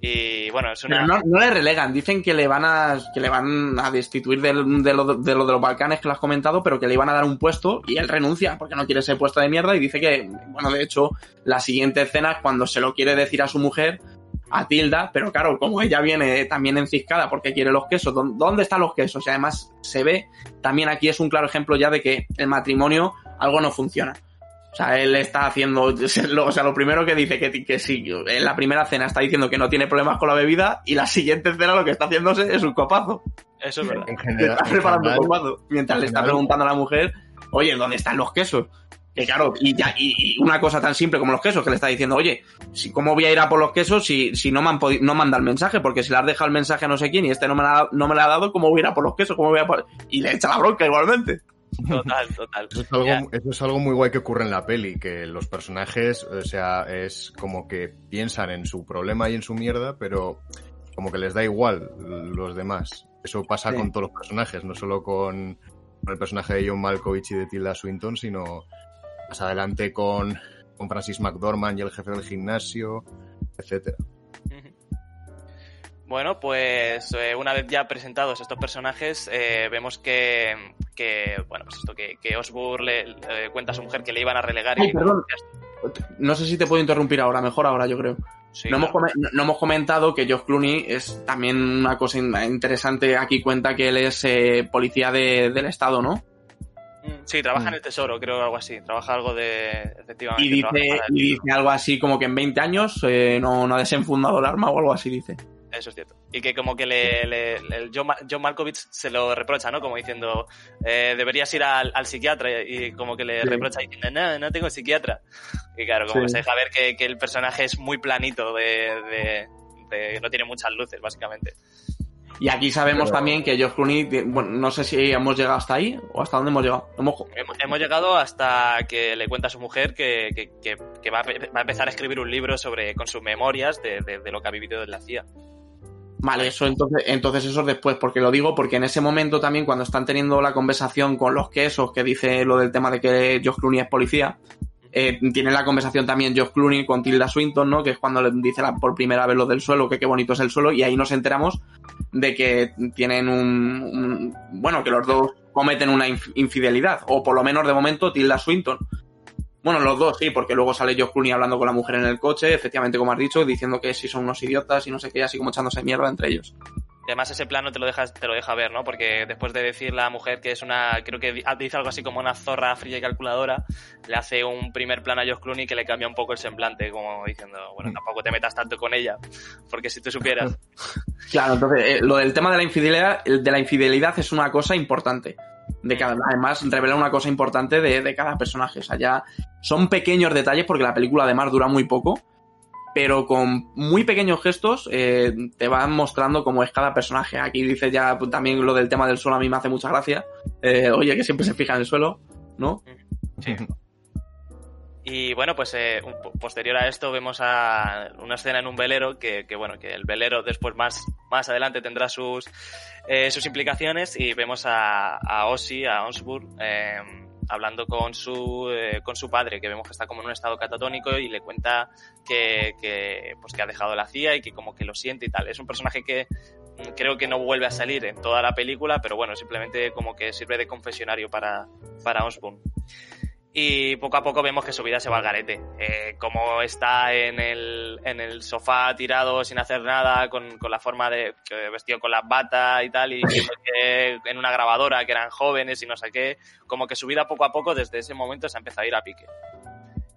Y bueno, es una... Pero no, no le relegan, dicen que le van a, que le van a destituir de, de, lo, de lo de los Balcanes que lo has comentado, pero que le iban a dar un puesto y él renuncia porque no quiere ese puesto de mierda y dice que, bueno, de hecho, la siguiente escena es cuando se lo quiere decir a su mujer, a Tilda, pero claro, como ella viene también enciscada porque quiere los quesos, ¿dónde están los quesos? Y además se ve, también aquí es un claro ejemplo ya de que el matrimonio algo no funciona. O sea, él está haciendo, o sea, lo primero que dice que, que sí, en la primera cena está diciendo que no tiene problemas con la bebida y la siguiente cena lo que está haciéndose es un copazo. Eso es verdad. En general, está preparando un copazo. Mientras le está preguntando a la mujer, oye, ¿dónde están los quesos? Que claro, y, ya, y, y, una cosa tan simple como los quesos, que le está diciendo, oye, si, ¿cómo voy a ir a por los quesos si, si no me han podido, no manda el mensaje? Porque si le has dejado el mensaje a no sé quién y este no me, la, no me lo ha dado, ¿cómo voy a ir a por los quesos? ¿Cómo voy a por... Y le echa la bronca igualmente. Total, total. Eso es, algo, eso es algo muy guay que ocurre en la peli, que los personajes, o sea, es como que piensan en su problema y en su mierda, pero como que les da igual los demás. Eso pasa sí. con todos los personajes, no solo con, con el personaje de John Malkovich y de Tilda Swinton, sino más adelante con, con Francis McDormand y el jefe del gimnasio, etcétera. Bueno, pues eh, una vez ya presentados estos personajes, eh, vemos que, que, bueno, pues esto, que, que Osborne le, le, cuenta a su mujer que le iban a relegar. Ay, y perdón. No sé si te puedo interrumpir ahora, mejor ahora yo creo. Sí, no, claro. hemos no, hemos comentado que George Clooney es también una cosa interesante. Aquí cuenta que él es eh, policía de, del Estado, ¿no? Sí, trabaja en el Tesoro, creo algo así. Trabaja algo de. Efectivamente. Y dice, y dice algo así como que en 20 años eh, no, no ha desenfundado el arma o algo así, dice. Eso es cierto. Y que como que le, le, le John, John, Malkovich se lo reprocha, ¿no? Como diciendo, eh, deberías ir al, al, psiquiatra y como que le sí. reprocha diciendo, no, no tengo psiquiatra. Y claro, como sí. que se deja ver que, que, el personaje es muy planito, de, de, de, no tiene muchas luces, básicamente. Y aquí sabemos Pero- también que George Clooney, bueno, no sé si hemos llegado hasta ahí o hasta dónde hemos llegado. Hemos- Hemos, hemos llegado hasta que le cuenta a su mujer que, que- que- que va, a, pe- va a empezar a escribir un libro sobre con sus memorias de, de- de lo que ha vivido en la CIA. Vale, eso entonces, entonces eso es después, porque lo digo porque en ese momento también cuando están teniendo la conversación con los quesos, que dice lo del tema de que George Clooney es policía, eh, tiene la conversación también George Clooney con Tilda Swinton, ¿no? Que es cuando le dice por primera vez lo del suelo, que qué bonito es el suelo, y ahí nos enteramos de que tienen un, bueno, que los dos cometen una inf- infidelidad, o por lo menos de momento Tilda Swinton. Bueno, los dos sí, porque luego sale George Clooney hablando con la mujer en el coche, efectivamente, como has dicho, diciendo que si son unos idiotas y no sé qué, así como echándose mierda entre ellos. Y además ese plano te lo, dejas, te lo deja ver, ¿no? Porque después de decir la mujer que es una, creo que di- dice algo así como una zorra fría y calculadora, le hace un primer plano a George Clooney que le cambia un poco el semblante, como diciendo, bueno, tampoco te metas tanto con ella, porque si tú supieras... Claro, entonces eh, lo del tema de la infidelidad, el de la infidelidad es una cosa importante. De cada, además, revela una cosa importante de, de cada personaje. O sea, ya son pequeños detalles porque la película además dura muy poco, pero con muy pequeños gestos eh, te van mostrando cómo es cada personaje. Aquí dice ya pues, también lo del tema del suelo, a mí me hace mucha gracia. Eh, oye, que siempre se fija en el suelo, ¿no? Sí. Y bueno, pues eh, posterior a esto vemos a una escena en un velero que, que, bueno, que el velero después más, más adelante tendrá sus, eh, sus implicaciones y vemos a, a Ozzy, a Osbourne, eh, hablando con su, eh, con su padre, que vemos que está como en un estado catatónico y le cuenta que, que, pues que ha dejado la CIA y que como que lo siente y tal. Es un personaje que mm, creo que no vuelve a salir en toda la película, pero bueno, simplemente como que sirve de confesionario para, para Osbourne. Y poco a poco vemos que su vida se va al garete. Eh, como está en el, en el sofá tirado sin hacer nada, con, con la forma de vestido con las batas y tal, y que en una grabadora que eran jóvenes y no sé qué, como que su vida poco a poco desde ese momento se ha empezado a ir a pique.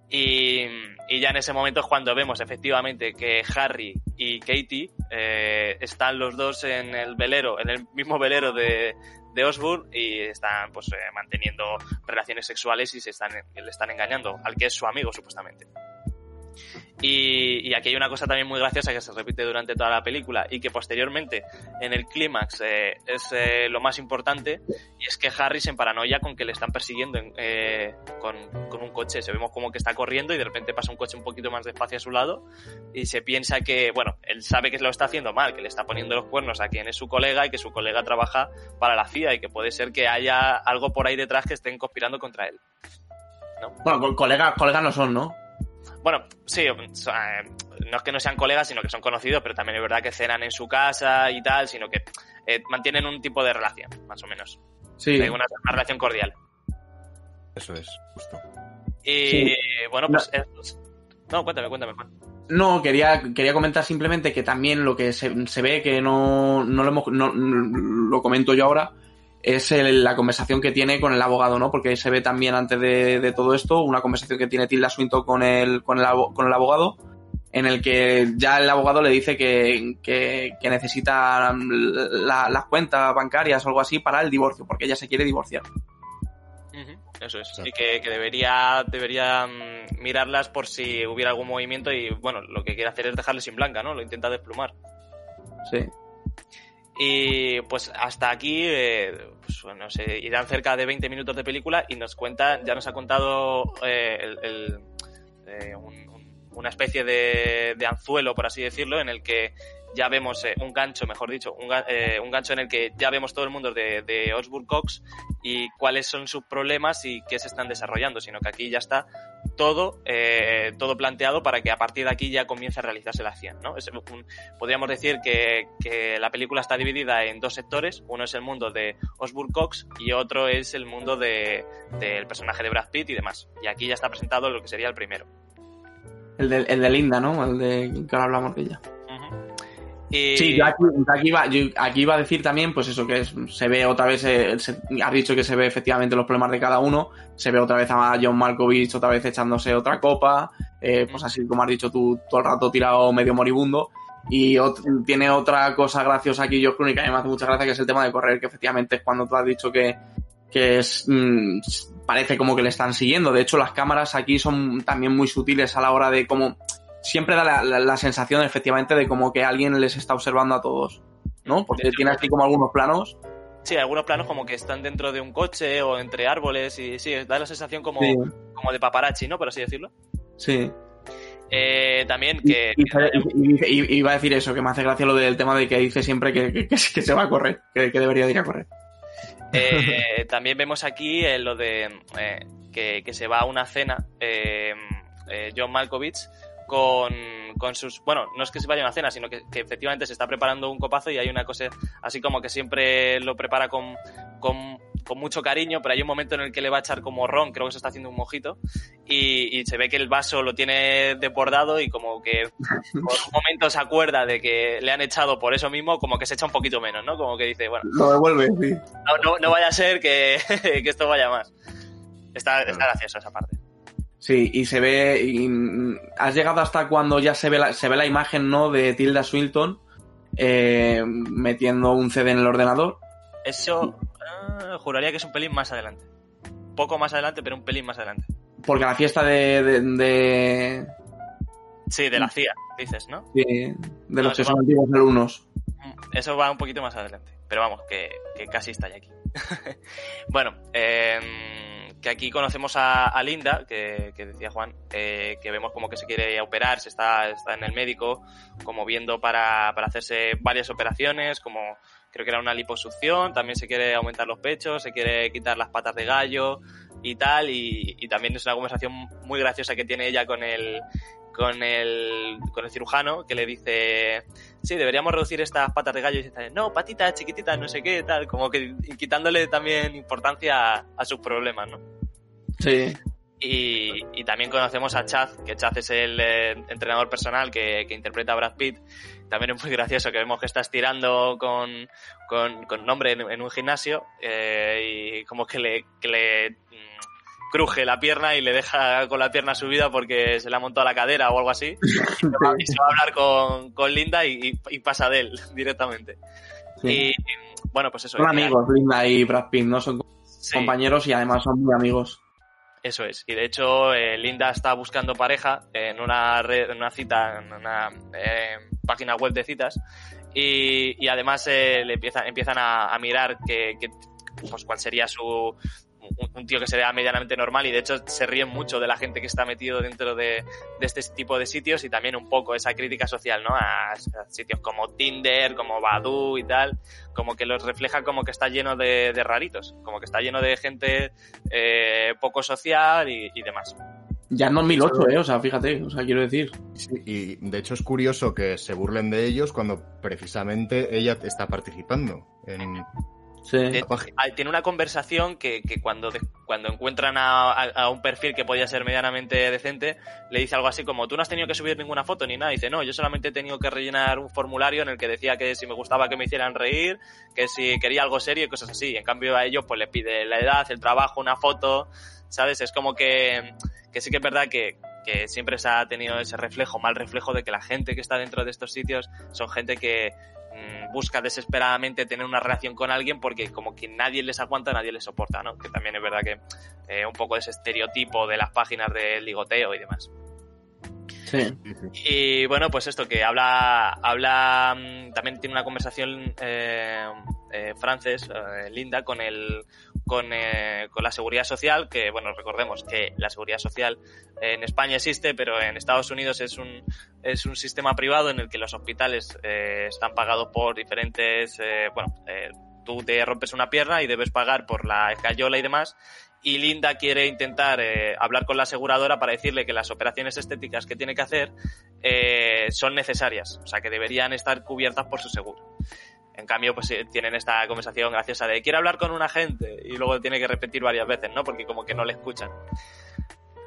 Y, y ya en ese momento es cuando vemos efectivamente que Harry y Katie eh, están los dos en el velero, en el mismo velero de, de Osbourne y están pues eh, manteniendo relaciones sexuales y se están le están engañando al que es su amigo supuestamente. Y, aquí hay una cosa también muy graciosa que se repite durante toda la película y que posteriormente en el clímax eh, es eh, lo más importante y es que Harry se paranoia con que le están persiguiendo en- eh, con, con un coche. Se vemos como que está corriendo y de repente pasa un coche un poquito más despacio a su lado y se piensa que, bueno, él sabe que lo está haciendo mal, que le está poniendo los cuernos a quien es su colega y que su colega trabaja para la CIA y que puede ser que haya algo por ahí detrás que estén conspirando contra él. Bueno, co- colegas, colegas no son, ¿no? Bueno, sí, eh, no es que no sean colegas, sino que son conocidos, pero también es verdad que cenan en su casa y tal, sino que eh, mantienen un tipo de relación, más o menos. Sí. Hay una, una relación cordial. Eso es, justo. Y Sí. bueno, pues... es- no, cuéntame, cuéntame, Juan. No, quería, quería comentar simplemente que también lo que se, se ve que no, no lo hemos, no, lo comento yo ahora, es el- la conversación que tiene con el abogado, ¿no? Porque se ve también antes de, de todo esto una conversación que tiene Tilda Swinton con el, con el, con el abogado, en el que ya el abogado le dice que, que, que necesita la- las cuentas bancarias o algo así para el divorcio, porque ella se quiere divorciar. Eso es. Exacto. Y que, que debería, debería mm, mirarlas por si hubiera algún movimiento y, bueno, lo que quiere hacer es dejarle sin blanca, ¿no? Lo intenta desplumar. Sí. Y pues hasta aquí, eh, pues irán cerca de 20 minutos de película y nos cuenta, ya nos ha contado eh, el- eh, un- una especie de, de anzuelo, por así decirlo, en el que ya vemos eh, un gancho, mejor dicho, un, eh, un gancho en el que ya vemos todo el mundo de, de Osborne Cox y cuáles son sus problemas y qué se están desarrollando, sino que aquí ya está todo, eh, todo planteado para que a partir de aquí ya comience a realizarse la acción, ¿no? Podríamos decir que, que la película está dividida en dos sectores. Uno es el mundo de Osborne Cox y otro es el mundo de- del personaje de Brad Pitt y demás. Y aquí ya está presentado lo que sería el primero. El de, el de Linda, ¿no? El de que ahora hablamos de ella. Y, Sí, yo aquí, yo aquí iba, yo aquí iba a decir también, pues eso, que es- se ve otra vez, eh, se- has dicho que se ve efectivamente los problemas de cada uno, se ve otra vez a John Malkovich otra vez echándose otra copa, eh, pues así como has dicho tú, todo el rato tirado medio moribundo, y ot- tiene otra cosa graciosa aquí, George Clooney, que me hace mucha gracia, que es el tema de correr, que efectivamente es cuando tú has dicho que, que es, mm, parece como que le están siguiendo, de hecho las cámaras aquí son también muy sutiles a la hora de cómo siempre da la, la- la sensación efectivamente de como que alguien les está observando a todos. ¿no? Porque tiene así como algunos planos. Sí, algunos planos como que están dentro de un coche o entre árboles y sí, da la sensación como, Sí. como de paparazzi, ¿no? Por así decirlo. Sí. Eh, también que... y- iba a decir eso, que me hace gracia lo del tema de que dice siempre que, que- que se va a correr, que, que debería de ir a correr. Eh, también vemos aquí eh, lo de eh, que, se va a una cena eh, John Malkovich con, con sus... Bueno, no es que se vaya a una cena, sino que, que efectivamente se está preparando un copazo y hay una cosa así como que siempre lo prepara con, con, con mucho cariño, pero hay un momento en el que le va a echar como ron, creo que se está haciendo un mojito, y, y se ve que el vaso lo tiene desbordado y como que por un momento se acuerda de que le han echado por eso mismo, como que se echa un poquito menos, ¿no? Como que dice, bueno, Lo devuelve, sí. no, no, no vaya a ser que, que esto vaya más. Está, está gracioso esa parte. Sí, y se ve. y, mm, has llegado hasta cuando ya se ve la, se ve la imagen, ¿no? De Tilda Swinton eh, metiendo un CD en el ordenador. Eso ah, juraría que es un pelín más adelante. Poco más adelante, pero un pelín más adelante. Porque la fiesta de. de, de, Sí, de la CIA, dices, ¿no? de- de los que son va- antiguos alumnos. Mm, Eso va un poquito más adelante. Pero vamos, que, que casi está ya aquí. bueno, eh, que aquí conocemos a, Linda, que, que decía Juan, eh, que vemos como que se quiere operar, se está, está en el médico, como viendo para, para hacerse varias operaciones, como creo que era una liposucción, también se quiere aumentar los pechos, se quiere quitar las patas de gallo y tal, y, y también es una conversación muy graciosa que tiene ella con el, con el, con el cirujano, que le dice, sí, deberíamos reducir estas patas de gallo, y dice, no, patitas chiquititas, no sé qué, tal, como que quitándole también importancia a, a sus problemas, ¿no? Sí. Y, y también conocemos a Chaz, que Chaz es el eh, entrenador personal que, que interpreta a Brad Pitt. También es muy gracioso que vemos que está estirando con, con, con nombre en, en un gimnasio eh, y como que le, que le mm, cruje la pierna y le deja con la pierna subida porque se le ha montado la cadera o algo así. Y se va, y se va a hablar con, con Linda y, pasa de él directamente. sí. Y bueno, pues eso. son amigos, Linda y Brad Pitt, ¿no? Son sí. compañeros y además son muy amigos. Eso es. Y de hecho, eh, Linda está buscando pareja en una red, en una cita, en una eh, página web de citas. Y, y además eh, le empieza, empiezan a, a mirar que, que, pues, cuál sería su un, un tío que se vea medianamente normal y de hecho se ríen mucho de la gente que está metido dentro de, de este tipo de sitios y también un poco esa crítica social, ¿no? A, a sitios como Tinder, como Badoo y tal, como que los refleja como que está lleno de, de raritos, como que está lleno de gente eh, poco social y, y demás. Ya en 2008, ¿eh? O sea, fíjate, o sea, quiero decir. Sí, y de hecho es curioso que se burlen de ellos cuando precisamente ella está participando en Sí. De-. Ah, tiene una conversación que, que cuando, de- cuando encuentran a, a- a un perfil que podía ser medianamente decente, le dice algo así como, tú no has tenido que subir ninguna foto ni nada. Y dice, no, yo solamente he tenido que rellenar un formulario en el que decía que si me gustaba que me hicieran reír, que si quería algo serio y cosas así. En cambio a ellos pues le pide la edad, el trabajo, una foto, ¿sabes? Es como que, que sí que es verdad que, que siempre se ha tenido ese reflejo, mal reflejo de que la gente que está dentro de estos sitios son gente que mm, busca desesperadamente tener una relación con alguien porque como que nadie les aguanta, nadie les soporta, ¿no? Que también es verdad que eh, un poco ese estereotipo de las páginas de ligoteo y demás. Y bueno, pues esto que habla, habla, mm, también tiene una conversación eh, eh, Frances, eh, Linda, con el, con, eh, con la seguridad social, que bueno, recordemos que la seguridad social en España existe, pero en Estados Unidos es un, es un sistema privado en el que los hospitales eh, están pagados por diferentes, eh, bueno, eh, tú te rompes una pierna y debes pagar por la escayola y demás, y Linda quiere intentar eh, hablar con la aseguradora para decirle que las operaciones estéticas que tiene que hacer eh, son necesarias, o sea que deberían estar cubiertas por su seguro. En cambio, pues eh, tienen esta conversación graciosa de quiero hablar con un agente y luego tiene que repetir varias veces, ¿no? Porque como que no le escuchan.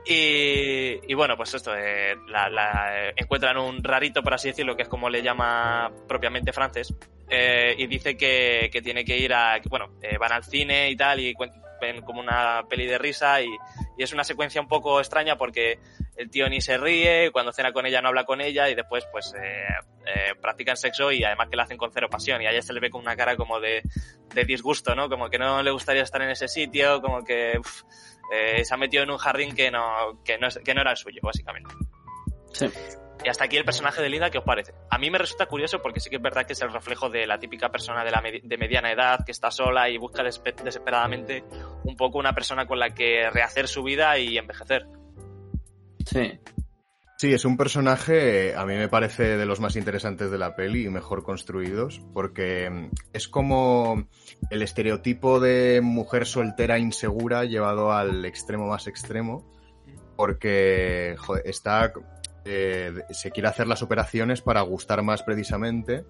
Y, y bueno, pues esto, eh, la, la- eh, encuentran un rarito, por así decirlo, que es como le llama propiamente Frances, eh, y dice que, que tiene que ir a, que, bueno, eh, van al cine y tal, y ven como una peli de risa, y, y es una secuencia un poco extraña porque el tío ni se ríe, cuando cena con ella no habla con ella, y después pues eh, eh, practican sexo y además que lo hacen con cero pasión, y a ella se le ve con una cara como de, de disgusto, ¿no? Como que no le gustaría estar en ese sitio, como que uf, eh, se ha metido en un jardín que no, que no, es- que no era el suyo, básicamente. Sí. Y hasta aquí el personaje de Linda, ¿qué os parece? A mí me resulta curioso porque sí que es verdad que es el reflejo de la típica persona de, la medi- de mediana edad que está sola y busca desesperadamente un poco una persona con la que rehacer su vida y envejecer. Sí. Sí, es un personaje, a mí me parece de los más interesantes de la peli y mejor construidos, porque mm, es como el estereotipo de mujer soltera insegura llevado al extremo más extremo, porque joder, está, eh, se quiere hacer las operaciones para gustar más precisamente,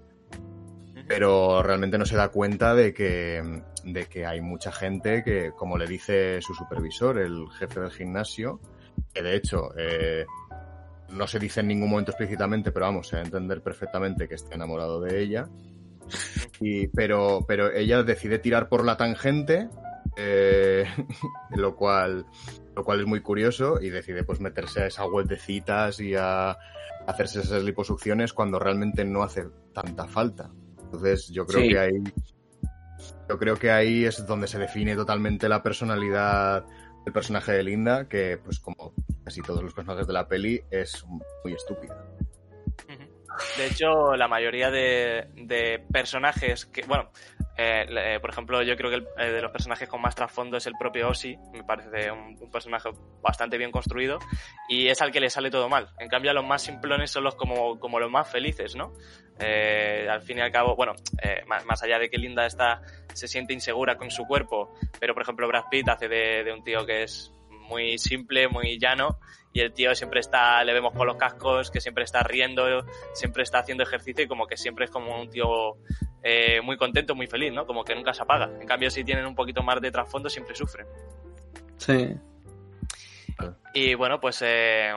pero realmente no se da cuenta de que, de que hay mucha gente que, como le dice su supervisor, el jefe del gimnasio, que de hecho eh, no se dice en ningún momento explícitamente, pero vamos, se va a entender perfectamente que está enamorado de ella. Y, pero, pero ella decide tirar por la tangente, eh, lo cual lo cual es muy curioso y decide pues meterse a esa web de citas y a hacerse esas liposucciones cuando realmente no hace tanta falta. Entonces yo creo Sí. que ahí yo creo que ahí es donde se define totalmente la personalidad del personaje de Linda, que pues como casi todos los personajes de la peli es muy estúpida. De hecho, la mayoría de, personajes que, bueno, eh, eh, por ejemplo, yo creo que el, eh, de los personajes con más trasfondo es el propio Ozzy, me parece un, un personaje bastante bien construido y es al que le sale todo mal. En cambio, a los más simplones son los como, como los más felices, ¿no? Eh, al fin y al cabo, bueno, eh, más, más allá de que Linda está, se siente insegura con su cuerpo, pero por ejemplo Brad Pitt hace de, de un tío que es muy simple, muy llano, y el tío siempre está, le vemos con los cascos, que siempre está riendo, siempre está haciendo ejercicio y como que siempre es como un tío eh, muy contento, muy feliz, ¿no? Como que nunca se apaga. En cambio, si tienen un poquito más de trasfondo, siempre sufren. Sí. Y bueno, pues eh,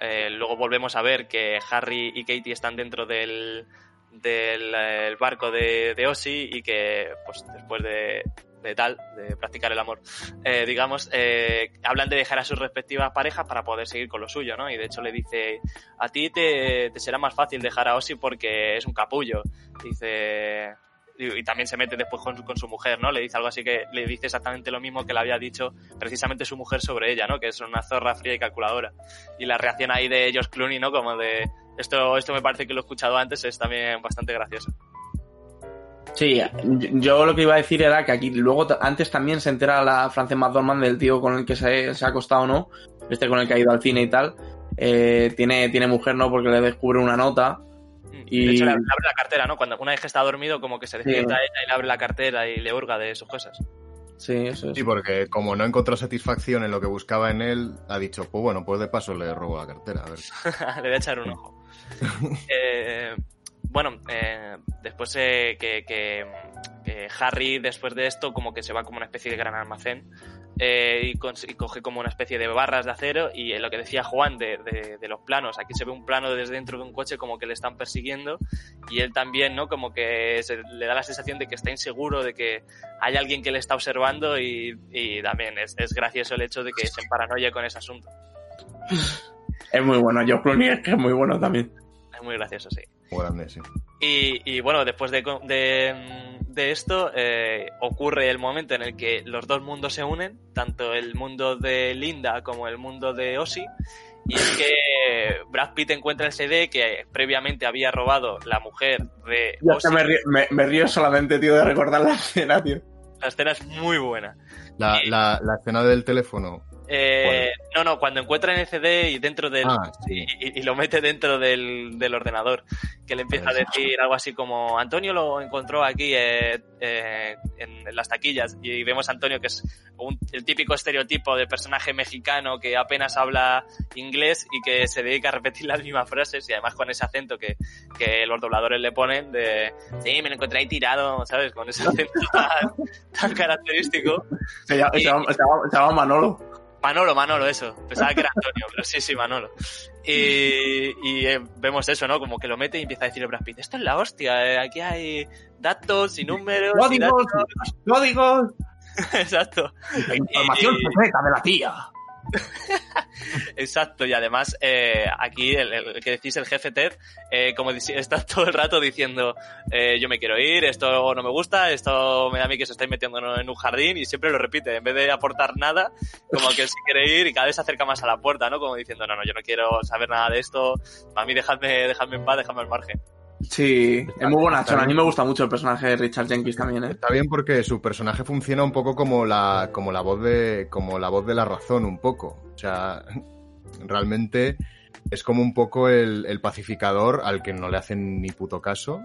eh, luego volvemos a ver que Harry y Katie están dentro del, del eh, barco de, de y que pues después de, de tal, de practicar el amor, eh, digamos, eh, hablan de dejar a sus respectivas parejas para poder seguir con lo suyo, ¿no? Y de hecho le dice, a ti te, te será más fácil dejar a Ozzy porque es un capullo. Dice... Y también se mete después con, su- con su mujer, ¿no? Le dice algo así que le dice exactamente lo mismo que le había dicho precisamente su mujer sobre ella, ¿no? Que es una zorra fría y calculadora. Y la reacción ahí de George Clooney, ¿no? Como de, esto, esto me parece que lo he escuchado antes, es también bastante gracioso. Sí, yo lo que iba a decir era que aquí luego antes también se entera la Frances McDormand del tío con el que se, se ha acostado no, este con el que ha ido al cine y tal. Eh, tiene, tiene mujer, ¿no? Porque le descubre una nota. Y- De hecho, le, abre la cartera, ¿no? Cuando una vez que está dormido, como que se despierta ella y le abre la cartera y le hurga de sus cosas. Sí, eso es. Sí, porque como no encontró satisfacción en lo que buscaba en él, ha dicho, pues bueno, pues de paso le robo la cartera. A ver. le voy a echar un ojo. Eh, bueno, eh, después eh, que, Harry, después de esto, como que se va como una especie de gran almacén eh, y, coge como una especie de barras de acero y lo que decía Juan de, los planos, aquí se ve un plano desde dentro de un coche como que le están persiguiendo y él también, ¿no? Como que se- le da la sensación de que está inseguro, de que hay alguien que le está observando y, y también es, es gracioso el hecho de que se paranoia con ese asunto. Es muy bueno. George Clooney es que es muy bueno también. Es muy gracioso, sí. Muy grande, sí. Y, y bueno, después de, de, de esto, eh, ocurre el momento en el que los dos mundos se unen, tanto el mundo de Linda como el mundo de Ozzy, y es que Brad Pitt encuentra el CD que previamente había robado la mujer de Ozzy. me río, me- me río solamente, tío, de recordar la escena, tío. La escena es muy buena. La, la escena del teléfono. Eh, no, no, cuando encuentran el CD y dentro del, Ah, sí. y, y lo mete dentro del, del ordenador, que le empieza a decir algo así como Antonio lo encontró aquí eh, eh, en las taquillas y vemos a Antonio que es un- el típico estereotipo de personaje mexicano que apenas habla inglés y que se dedica a repetir las mismas frases y además con ese acento que, que los dobladores le ponen de sí, me lo encontré ahí tirado, ¿sabes? Con ese acento tan, tan característico. Se llama, se llama- se llama- se llama Manolo. Manolo, Manolo, eso. Pensaba que era Antonio, pero sí, sí, Manolo. Y, y, eh, vemos eso, ¿no? Como que lo mete y empieza a decir Brad Pitt, esto es la hostia, eh, aquí hay datos y números y ¡Códigos! datos. ¡Códigos! Exacto. La información Y- secreta de la tía. Exacto, y además eh, aquí el, el, que decís el jefe Ted, eh, como está todo el rato diciendo eh, yo me quiero ir, esto no me gusta, esto me da a mí que se estáis metiendo en un jardín y siempre lo repite, en vez de aportar nada, como que él se quiere ir y cada vez se acerca más a la puerta, ¿no? Como diciendo no, no, yo no quiero saber nada de esto, a mí dejadme, dejadme en paz, dejadme al margen. Sí, es muy buena A mí me gusta mucho el personaje de Richard Jenkins también, ¿eh? Está bien porque su personaje funciona un poco como la, como la voz de, como la voz de la razón, un poco. O sea, realmente es como un poco el, pacificador al que no le hacen ni puto caso.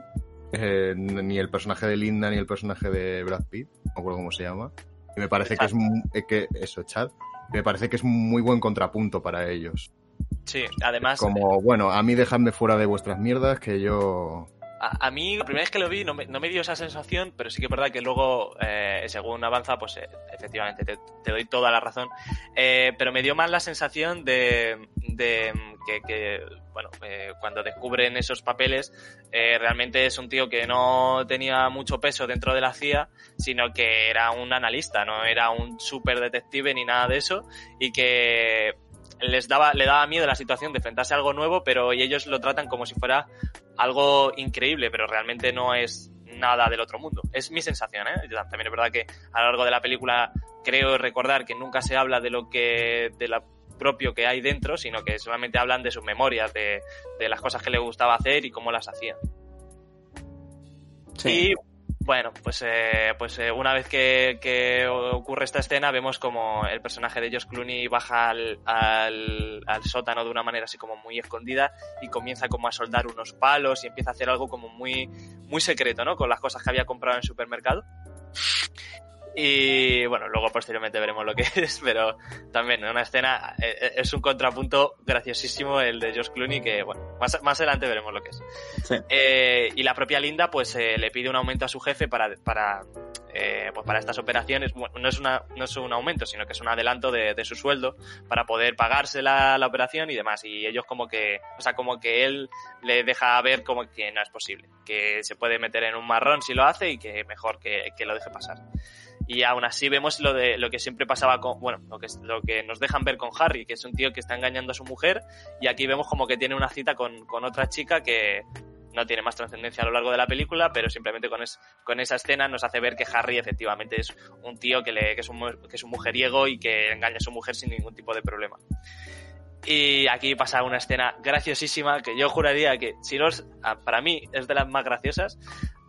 Eh, ni el personaje de Linda ni el personaje de Brad Pitt, no acuerdo cómo se llama. Y me parece que es eh, que eso, Chad. Me parece que es muy buen contrapunto para ellos. Sí, además. Como, bueno, a mí dejadme fuera de vuestras mierdas que yo. A, mí, la primera vez que lo vi, no me, no me, dio esa sensación, pero sí que es verdad que luego, eh, según avanza, pues eh, efectivamente te, doy toda la razón. Eh, pero me dio más la sensación de, de que, que, bueno, cuando descubren esos papeles, realmente es un tío que no tenía mucho peso dentro de la CIA, sino que era un analista, no era un super detective ni nada de eso, y que les daba, le daba miedo la situación de enfrentarse a algo nuevo, pero ellos lo tratan como si fuera algo increíble, pero realmente no es nada del otro mundo. Es mi sensación, ¿eh? También es verdad que a lo largo de la película creo recordar que nunca se habla de lo que, de lo propio que hay dentro, sino que solamente hablan de sus memorias, de, de las cosas que le gustaba hacer y cómo las hacía. Sí. Bueno, pues, eh, pues eh, una vez que, ocurre esta escena, vemos como el personaje de Josh Clooney baja al, al, sótano de una manera así como muy escondida y comienza como a soldar unos palos y empieza a hacer algo como muy, muy secreto, ¿no? Con las cosas que había comprado en el supermercado. Y bueno, luego posteriormente veremos lo que es, pero también una escena eh, eh, es un contrapunto graciosísimo el de Josh Clooney que, bueno, más, más adelante veremos lo que es. Eh, y la propia Linda pues le pide un aumento a su jefe para, para, pues para estas operaciones. Bueno, no es, una, no es un aumento, sino que es un adelanto de, de su sueldo para poder pagarse la, la, operación y demás. Y ellos como que, o sea, como que él le deja ver como que no es posible, que se puede meter en un marrón si lo hace y que mejor que, que lo deje pasar y aún así vemos lo de lo que siempre pasaba con bueno lo que lo que nos dejan ver con Harry que es un tío que está engañando a su mujer y aquí vemos como que tiene una cita con, con otra chica que no tiene más trascendencia a lo largo de la película pero simplemente con, es, con esa escena nos hace ver que Harry efectivamente es un tío que le que es un, que es un mujeriego y que engaña a su mujer sin ningún tipo de problema. Y aquí pasa una escena graciosísima que yo juraría que, si no, para mí es de las más graciosas,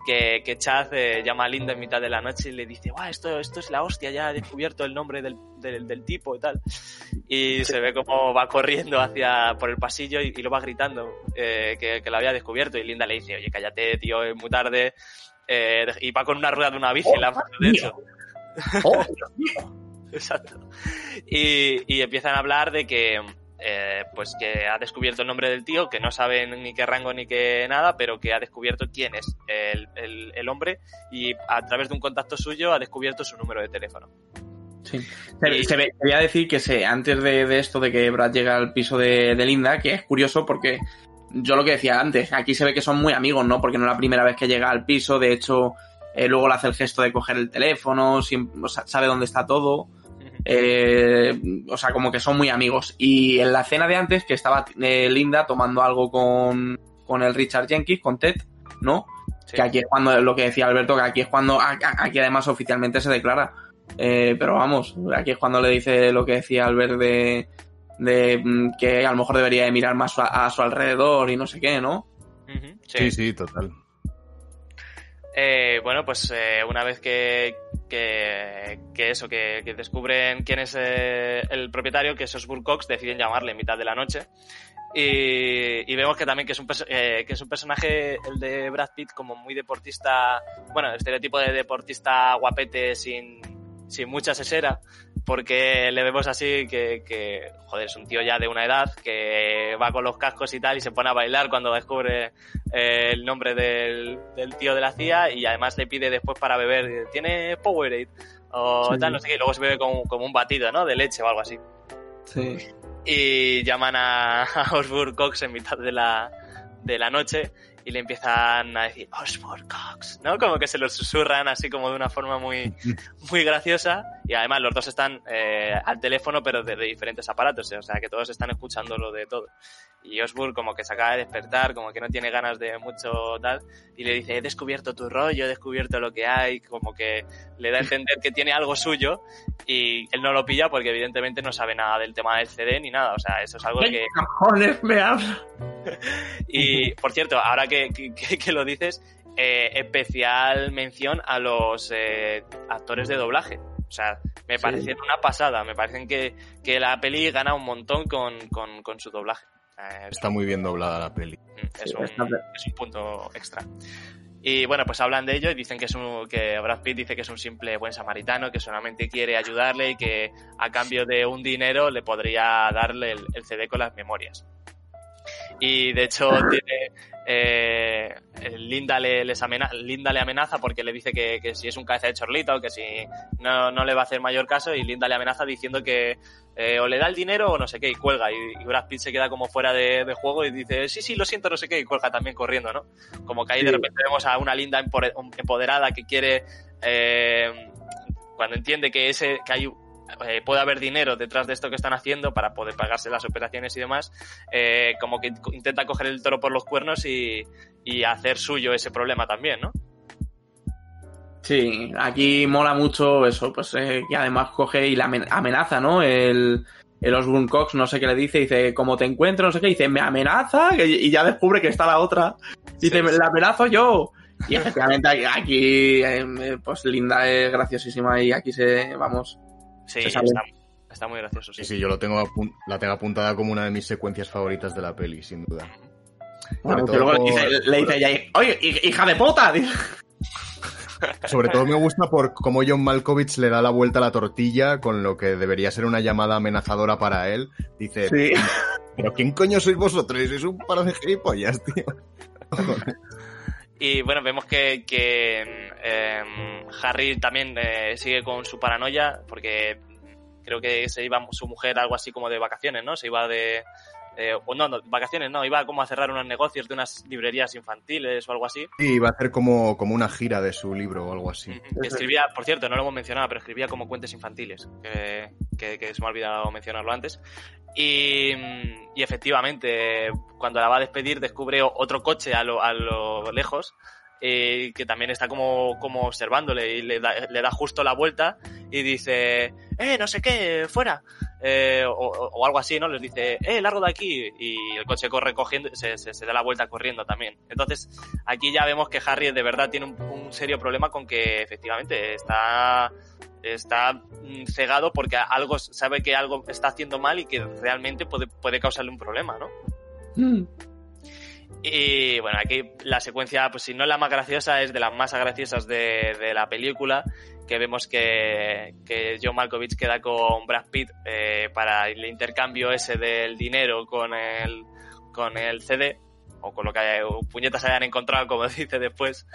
que, que Chaz eh, llama a Linda en mitad de la noche y le dice, Guau, esto, esto es la hostia, ya he descubierto el nombre del, del, tipo y tal. Y se ve como va corriendo hacia por el pasillo y, lo va gritando eh, que, que, lo había descubierto. Y Linda le dice, oye, cállate, tío, es muy tarde. Eh, y va con una rueda de una bici en la mano, de hecho. Oh, Exacto. Y, y empiezan a hablar de que eh, pues que ha descubierto el nombre del tío, que no saben ni qué rango ni qué nada, pero que ha descubierto quién es el, el, hombre y a través de un contacto suyo ha descubierto su número de teléfono. Sí. Se, voy a decir que sé, antes de, esto de que Brad llega al piso de, Linda, que es curioso porque yo lo que decía antes, aquí se ve que son muy amigos, ¿no? Porque no es la primera vez que llega al piso, de hecho, eh, luego le hace el gesto de coger el teléfono, sabe dónde está todo. Eh, o sea, como que son muy amigos. Y en la cena de antes, que estaba eh, Linda tomando algo con, con el Richard Jenkins, con Ted, ¿no? Que aquí es cuando, lo que decía Alberto, que aquí es cuando, aquí además oficialmente se declara. Eh, pero vamos, aquí es cuando le dice lo que decía Albert de, de mm, que a lo mejor debería de mirar más a, su alrededor y no sé qué, ¿no? sí. sí, total. Eh, bueno, pues eh, una vez que, que, eso, que, descubren quién es eh, el propietario, que es Osburg Cox, deciden llamarle en mitad de la noche. Y, y vemos que también que es, un, que es un personaje, el de Brad Pitt, como muy deportista, bueno, estereotipo de deportista guapete sin, sin mucha sesera, porque le vemos así que, que, joder, es un tío ya de una edad que va con los cascos y tal y se pone a bailar cuando descubre eh, el nombre del, del, tío de la CIA y además le pide después para beber, ¿tiene Powerade? O tal, no sé qué, y luego se bebe como, como, un batido, ¿no? De leche o algo así. Sí. Y llaman a, a Osborne Cox en mitad de la, de la noche y le empiezan a decir Osborne Cox, ¿no? Como que se lo susurran así como de una forma muy, muy graciosa Y además los dos están eh, al teléfono, pero desde diferentes aparatos, o sea que todos están escuchando lo de todo. Y Osborne como que se acaba de despertar, como que no tiene ganas de mucho tal, y le dice, he descubierto tu rollo, he descubierto lo que hay, como que le da a entender que tiene algo suyo, y él no lo pilla porque evidentemente no sabe nada del tema del CD ni nada, o sea, eso es algo ¿Qué que... cojones me habla? Y, por cierto, ahora que, que- que lo dices, eh, especial mención a los eh, actores de doblaje. O sea, me Sí. parecen una pasada. Me parecen que, que la peli gana un montón con, con, con su doblaje. Eh, Está muy bien doblada la peli. es, Sí, un, está bien. es un punto extra. Y bueno, pues hablan de ello y dicen que es un, que Brad Pitt dice que es un simple buen samaritano, que solamente quiere ayudarle y que a cambio de un dinero le podría darle el, el CD con las memorias. Y de hecho tiene, eh, Linda, le, les amena- Linda le amenaza porque le dice que, que si es un cabeza de chorlito, que si no, no le va a hacer mayor caso y Linda le amenaza diciendo que eh, o le da el dinero o no sé qué y cuelga y, y Brad Pitt se queda como fuera de, de juego y dice sí, sí, lo siento, no sé qué y cuelga también corriendo, ¿no? Como que ahí de repente vemos a una Linda empoderada que quiere, eh, cuando entiende que ese que hay eh, puede haber dinero detrás de esto que están haciendo para poder pagarse las operaciones y demás, eh, como que intenta coger el toro por los cuernos y, y hacer suyo ese problema también, ¿no? Sí, aquí mola mucho eso, pues eh, que además coge y la amen- amenaza, ¿no? El, el Osborne Cox, no sé qué le dice, dice, como te encuentro, no sé qué, dice, me amenaza, y ya descubre que está la otra. Dice, Sí, "Me sí. la amenazo yo. Y efectivamente aquí, aquí, eh, pues Linda es graciosísima y aquí se, vamos, Sí, está, está muy gracioso, sí. Sí, sí, yo lo tengo la tengo apuntada como una de mis secuencias favoritas de la peli, sin duda. bueno, que luego por- dice- le dice ella, oye, hij- hija de puta. Sobre todo me gusta por cómo John Malkovich le da la vuelta a la tortilla con lo que debería ser una llamada amenazadora para él. Dice, Sí. ¿pero quién coño sois vosotros? Es un par de gilipollas, tío. Y bueno, vemos que, que em, Harry también eh, sigue con su paranoia porque creo que se iba su mujer algo así como de vacaciones, ¿no? Se iba de... eh, o no, no, vacaciones no, iba como a cerrar unos negocios de unas librerías infantiles o algo así. Y va a hacer como, como una gira de su libro o algo así. Escribía, por cierto, no lo hemos mencionado, pero escribía como cuentos infantiles, que, que- que se me ha olvidado mencionarlo antes. Y, y efectivamente, cuando la va a despedir, descubre otro coche a lo, a lo lejos, eh, que también está como, como observándole y le da, le da justo la vuelta y dice, eh, no sé qué, fuera. Eh, o, o- algo así, ¿no? Les dice, eh, largo de aquí. Y el coche corre cogiendo, se, se, se da la vuelta corriendo también. Entonces, aquí ya vemos que Harry de verdad tiene un, un serio problema con que efectivamente está está mm, cegado porque algo sabe que algo está haciendo mal y que realmente puede, puede causarle un problema, ¿no? Mm. Y bueno, aquí la secuencia, pues si no es la más graciosa, es de las más graciosas de, la película, que vemos que, que John Malkovich queda con Brad Pitt eh, para el intercambio ese del dinero con el, con el CD, o con lo que haya- o puñetas hayan encontrado, como dice después,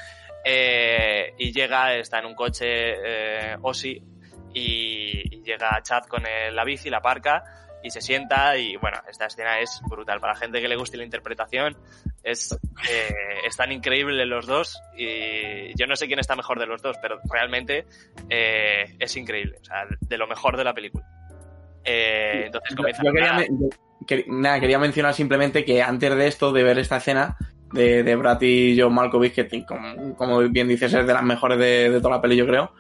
eh, y llega, está en un coche eh, Ozzy, y, llega Chad con el- la bici, la aparca, y se sienta y bueno, esta escena es brutal. Para la gente que le guste la interpretación, es, eh, están increíbles los dos y yo no sé quién está mejor de los dos, pero realmente eh, es increíble, o sea, de lo mejor de la película. Eh, entonces comienza yo quería, me- que- nada, quería mencionar simplemente que antes de esto, de ver esta escena de, de Brad y John Malkovich, que como, como bien dices es de las mejores de, de toda la peli, yo creo,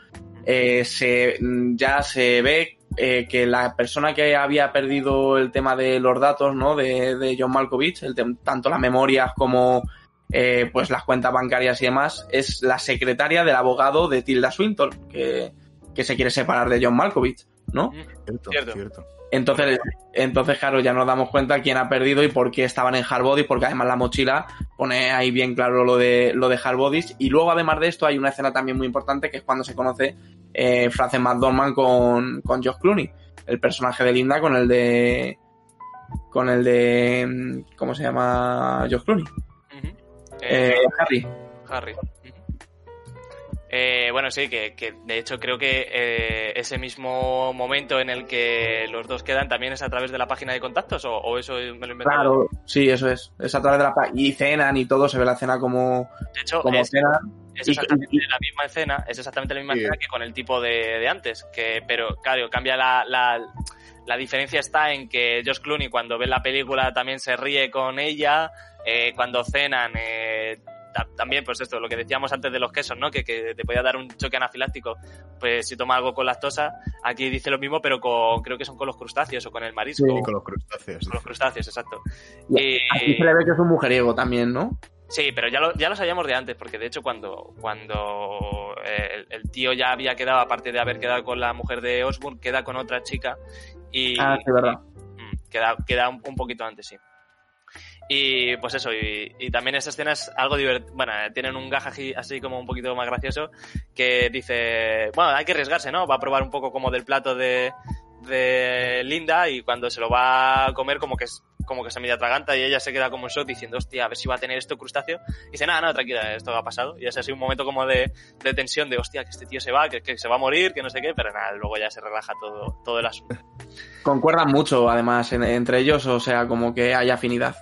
eh, se, ya se ve eh, que la persona que había perdido el tema de los datos ¿no? de, de John Malkovich, el tanto las memorias como eh, pues las cuentas bancarias y demás, es la secretaria del abogado de Tilda Swinton, que, que se quiere separar de John Malkovich, ¿no? Cierto, Cierto. cierto. Entonces, entonces, claro, ya nos damos cuenta quién ha perdido y por qué estaban en Hard Body, porque además la mochila pone ahí bien claro lo de, lo de Hard Bodies. Y luego, además de esto, hay una escena también muy importante que es cuando se conoce eh, Frances McDormand con, con Josh Clooney, el personaje de Linda con el de. con el de. mm, ¿Cómo se llama? Josh Clooney. Eh, Eh, Harry. Harry. Eh, bueno, sí, que, que, de hecho creo que eh, ese mismo momento en el que los dos quedan también es a través de la página de contactos o, o eso me lo he inventado. Claro, sí, eso es. Es a través de la página. Y cenan y todo, se ve la cena como, De hecho, como es, cenan. es y- exactamente y- la misma escena, es exactamente la misma Sí. escena que con el tipo de, de antes, que pero claro, cambia la, la, la diferencia está en que Josh Clooney cuando ve la película también se ríe con ella, eh, cuando cenan eh, también pues esto, lo que decíamos antes de los quesos, ¿no? Que, que te podía dar un choque anafiláctico, pues si toma algo con lactosa, aquí dice lo mismo, pero con, creo que son con los crustáceos o con el marisco. Sí, Y con los crustáceos. Con los crustáceos, exacto. y Y- Aquí se le ve que es un mujeriego también, ¿no? Sí, pero ya lo, ya lo sabíamos de antes, porque de hecho cuando, cuando eh, el, el tío ya había quedado, aparte de haber quedado con la mujer de Osborne, queda con otra chica y Ah, sí, verdad. mm, queda, queda un, un poquito antes, sí. Y pues eso, y, y también esta escena es algo divertido, bueno, tienen un gajaji así como un poquito más gracioso, que dice, bueno, hay que arriesgarse, ¿no? Va a probar un poco como del plato de, de Linda y cuando se lo va a comer como que es como que se media atraganta y ella se queda como en shock diciendo, hostia, a ver si va a tener esto crustáceo. Y dice, nada, no, tranquila, esto ha pasado. Y es así un momento como de, de tensión de, hostia, que este tío se va, que, se va a morir, que no sé qué, pero nada, luego ya se relaja todo, todo el asunto. Concuerdan mucho, además, en- entre ellos, o sea, como que hay afinidad.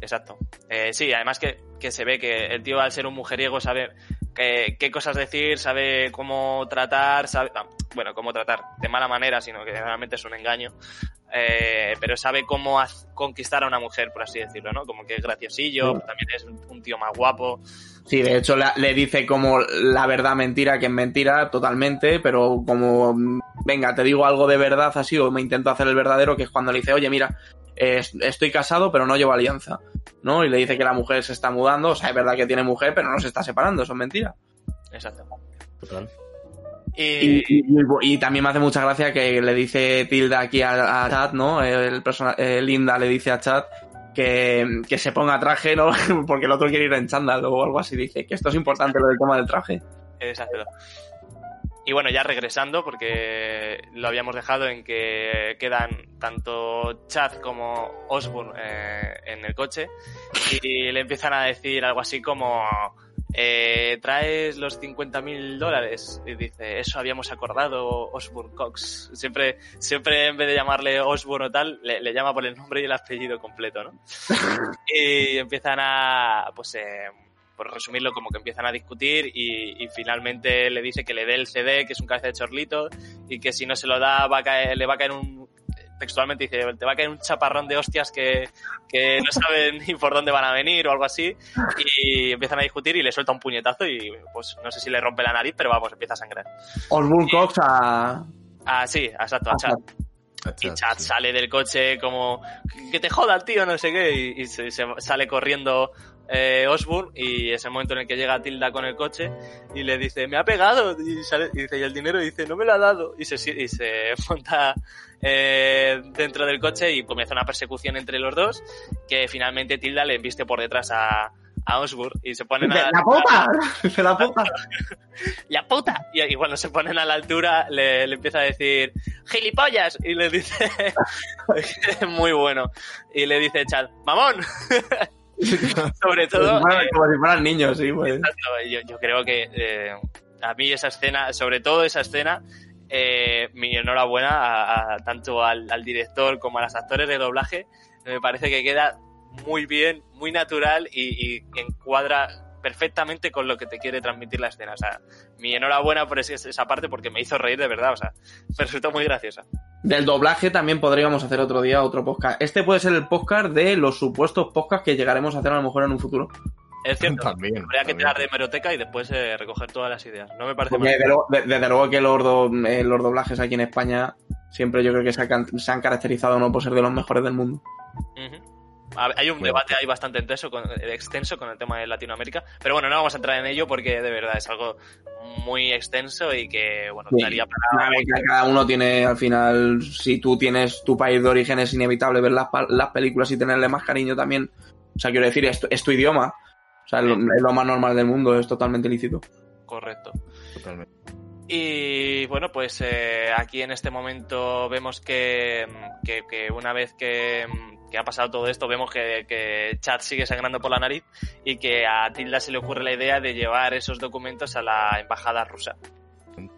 Exacto. Eh, sí, además que, que se ve que el tío al ser un mujeriego sabe qué, qué cosas decir, sabe cómo tratar, sabe, no, bueno, cómo tratar de mala manera, sino que realmente es un engaño. Eh, pero sabe cómo conquistar a una mujer, por así decirlo, ¿no? Como que es graciosillo, Sí. también es un, tío más guapo. Sí, de hecho la- le dice como la verdad mentira, que es mentira totalmente, pero como, venga, te digo algo de verdad así, o me intento hacer el verdadero, que es cuando le dice, oye, mira, eh, estoy casado, pero no llevo alianza, ¿no? Y le dice que la mujer se está mudando, o sea, es verdad que tiene mujer, pero no se está separando, eso es mentira. Exacto. Total. Y, Y, y- y- y también me hace mucha gracia que le dice Tilda aquí a, a Chad, ¿no? El persona, eh, Linda le dice a Chad que, que se ponga traje, ¿no? Porque el otro quiere ir en chándal o algo así. Dice que esto es importante lo del tema del traje. Exacto. Y bueno, ya regresando, porque lo habíamos dejado en que quedan tanto Chad como Osborne eh, en el coche y le empiezan a decir algo así como eh, ¿traes los 50 mil dólares? Y dice, eso habíamos acordado, Osborne Cox. Siempre, siempre en vez de llamarle Osborne o tal, le, le llama por el nombre y el apellido completo, ¿no? y empiezan a, pues, eh, por resumirlo, como que empiezan a discutir y, y finalmente le dice que le dé el CD, que es un cabeza de chorlito, y que si no se lo da va a caer, le va a caer un textualmente dice, te va a caer un chaparrón de hostias que, que no saben ni por dónde van a venir o algo así, y empiezan a discutir y le suelta un puñetazo y pues no sé si le rompe la nariz, pero vamos, empieza a sangrar. Osborne Cox a... Ah, sí, exacto, a Chad. Y Chad sale del coche como que te joda el tío, no sé qué, y, y se, se sale corriendo eh, Osborne y es el momento en el que llega Tilda con el coche y le dice, me ha pegado, y, sale, y dice, y el dinero y dice, no me lo ha dado, y se, y se monta eh, dentro del coche y comienza una persecución entre los dos, que finalmente Tilda le embiste por detrás a, a Osborne y se ponen a... ¡La puta! ¡Se la puta! ¡La puta! Y, y cuando se ponen a la altura le, le empieza a decir ¡Gilipollas! Y le dice... muy bueno. Y le dice Chad ¡Mamón! Sobre todo... Como eh, como si fueran niños, sí, pues. exacto, yo, yo creo que eh, a mí esa escena, sobre todo esa escena, eh, mi enhorabuena a, a- tanto al, al director como a los actores de doblaje. Me parece que queda muy bien, muy natural y, y encuadra perfectamente con lo que te quiere transmitir la escena. O sea, mi enhorabuena por esa parte porque me hizo reír de verdad. O sea, me resultó muy graciosa. Del doblaje también podríamos hacer otro día otro podcast. Este puede ser el podcast de los supuestos podcasts que llegaremos a hacer a lo mejor en un futuro. Es cierto. También. Habría que tirar de hemeroteca y después eh, recoger todas las ideas. No me parece mal. desde luego, de- desde luego que los, do- eh, los doblajes aquí en España siempre yo creo que se, han- se han caracterizado no por ser de los mejores del mundo. A- Hay un Bueno. debate ahí bastante intenso con, extenso con el tema de Latinoamérica, pero bueno, no vamos a entrar en ello porque de verdad es algo muy extenso y que, bueno, Sí. daría para... Cada uno tiene, al final, si tú tienes tu país de origen, es inevitable ver las, las películas y tenerle más cariño también. O sea, quiero decir, es, tu- es tu idioma. O sea, es lo, es lo más normal del mundo, es totalmente lícito. Correcto. Totalmente. Y bueno, pues eh, aquí en este momento vemos que, que, que una vez que que ha pasado todo esto, vemos que, que Chad sigue sangrando por la nariz y que a Tilda se le ocurre la idea de llevar esos documentos a la embajada rusa.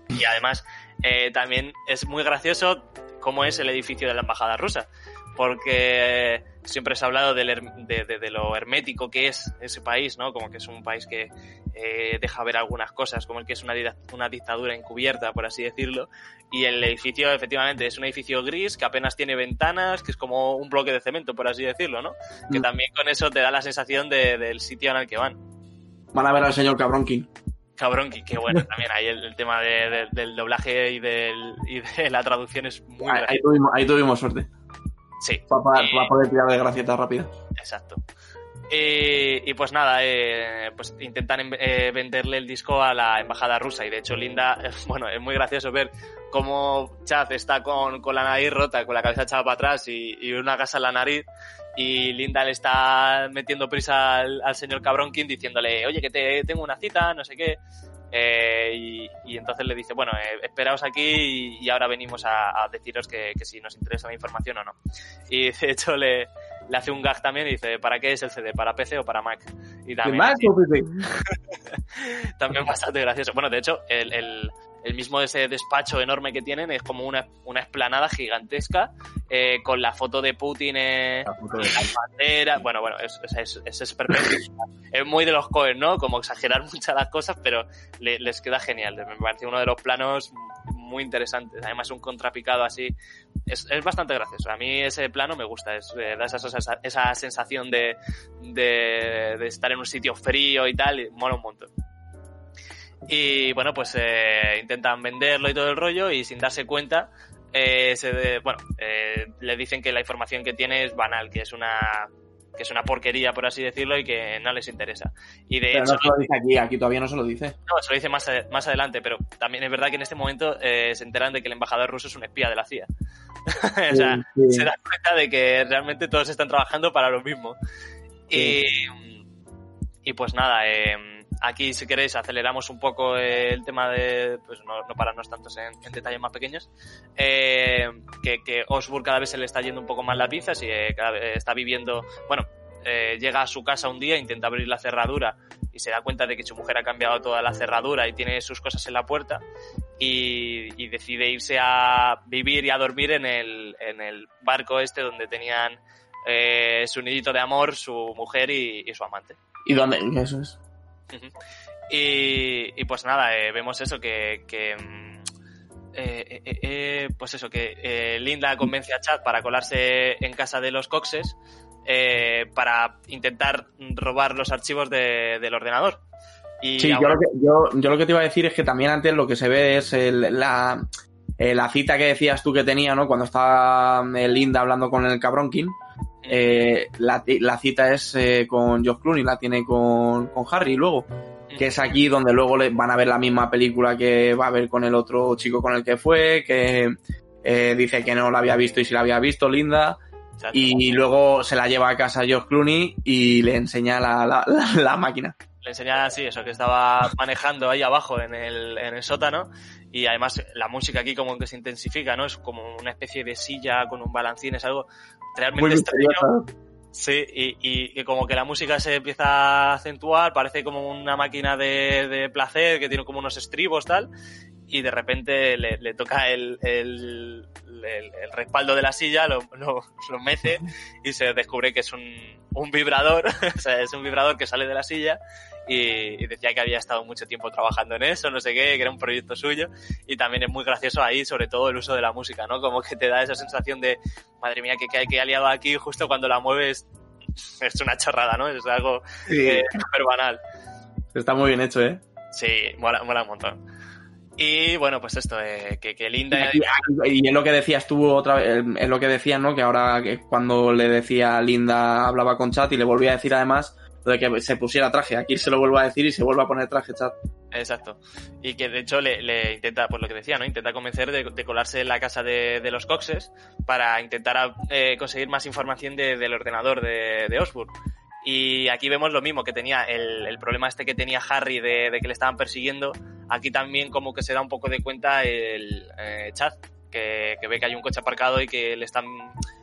Y además, eh, también es muy gracioso cómo es el edificio de la embajada rusa, porque siempre se ha hablado del de, de- de lo hermético que es ese país, ¿no? Como que es un país que eh, deja ver algunas cosas, como el que es una, dictadura encubierta, por así decirlo. Y el edificio, efectivamente, es un edificio gris que apenas tiene ventanas, que es como un bloque de cemento, por así decirlo, ¿no? Que Mm. también con eso te da la sensación de- del sitio en el que van. Van a ver al señor Cabronkin. Cabrón, que, bueno, también ahí el, el tema de- de- del doblaje y, del, y de la traducción es muy Ahí, ahí gracioso. tuvimos, ahí tuvimos suerte. Sí, Para, Y- poder tirar de gracieta rápida. exacto. Y, y pues nada, eh, pues intentan eh, venderle el disco a la embajada rusa. Y de hecho, Linda, bueno, es muy gracioso ver cómo Chad está con, con la nariz rota, con la cabeza echada para atrás y, y una gasa en la nariz. Y Linda le está metiendo prisa al, al señor Cabronkin diciéndole, oye, que te tengo una cita, no sé qué. Eh, y, y entonces le dice, bueno, eh, esperaos aquí y, y ahora venimos a, a deciros que, que si nos interesa la información o no. Y de hecho le, le hace un gag también y dice, ¿para qué es el CD? ¿Para PC o para Mac? Y también, ¿Más o PC? también bastante gracioso. Bueno, de hecho, el, el, el mismo ese despacho enorme que tienen es como una, una esplanada gigantesca eh, con la foto de Putin eh, La foto de- las banderas. Bueno, bueno, es, es, es, es es muy de los Cohen, ¿no? Como exagerar muchas las cosas, pero le- les queda genial. Me parece uno de los planos muy interesantes. Además, un contrapicado así. Es, es bastante gracioso. A mí ese plano me gusta. Es, eh, da esa, esa, esa sensación de, de, de estar en un sitio frío y tal. Y mola un montón. Y bueno, pues eh, intentan venderlo y todo el rollo y sin darse cuenta, eh, se de- bueno, eh, le dicen que la información que tiene es banal, que es una que es una porquería, por así decirlo, y que no les interesa. Y de Pero hecho, no se lo dice aquí, aquí todavía no se lo dice. no, se lo dice más, más adelante, pero también es verdad que en este momento eh, se enteran de que el embajador ruso es un espía de la CIA. o sea, Sí, sí. se dan cuenta de que realmente todos están trabajando para lo mismo. Y, y pues nada, eh, aquí si queréis aceleramos un poco el tema de, pues no, no pararnos tantos en, en detalles más pequeños, eh, que, que Osburg cada vez se le está yendo un poco más las pinzas y eh, cada vez está viviendo, bueno, eh, llega a su casa un día, intenta abrir la cerradura y se da cuenta de que su mujer ha cambiado toda la cerradura y tiene sus cosas en la puerta y, y decide irse a vivir y a dormir en el, en el barco este donde tenían eh, su nidito de amor, su mujer y, y su amante. ¿Y dónde? Eso es. Y, y pues nada, eh, vemos eso que... que mm, eh, eh, eh, eh, pues eso, que Linda convence a Chad para colarse en casa de los Coxes para intentar robar los archivos de- del ordenador. Y Sí, yo lo, que, yo, yo lo que te iba a decir es que también antes lo que se ve es el- la, la cita que decías tú que tenía, ¿no? Cuando estaba Linda hablando con el cabronkin. Eh, la, la cita es eh, con George Clooney, la tiene con, con Harry luego. Que es aquí donde luego le van a ver la misma película que va a ver con el otro chico con el que fue, que eh, dice que no la había visto y si la había visto, Linda. Y luego se la lleva a casa George Clooney y le enseña la- la máquina. Le enseñaba así, eso, que estaba manejando ahí abajo en el, en el sótano. Y además la música aquí como que se intensifica, ¿no? Es como una especie de silla con un balancín, es algo realmente Muy extraño. Sí, y, y, y como que la música se empieza a acentuar, parece como una máquina de, de placer que tiene como unos estribos tal, y de repente le, le toca el, el, el- el respaldo de la silla, lo, lo, lo mece y se descubre que es un, un vibrador, o sea, es un vibrador que sale de la silla y, y decía que había estado mucho tiempo trabajando en eso, no sé qué, que era un proyecto suyo, y también es muy gracioso ahí, sobre todo el uso de la música, ¿no? Como que te da esa sensación de, madre mía, que, que, que ha liado aquí justo cuando la mueves, es una chorrada, ¿no? Es algo Sí, eh, súper banal. está muy bien hecho, ¿eh? Sí, mola, mola un montón. Y bueno, pues esto, eh, que, Linda... y es lo que decías tú otra vez, es lo que decías, ¿no? Que ahora que cuando le decía Linda hablaba con Chat y le volvía a decir además de que se pusiera traje. Aquí se lo vuelvo a decir y se vuelve a poner traje, Chat. Exacto. Y que de hecho le, le intenta, pues lo que decía, ¿no? Intenta convencer de, de colarse en la casa de, de los Coxes para intentar eh, conseguir más información de- del ordenador de, de. Y aquí vemos lo mismo, que tenía el, el problema este que tenía Harry de, de que le estaban persiguiendo. Aquí también como que se da un poco de cuenta el eh, Chad, que, que ve que hay un coche aparcado y que le están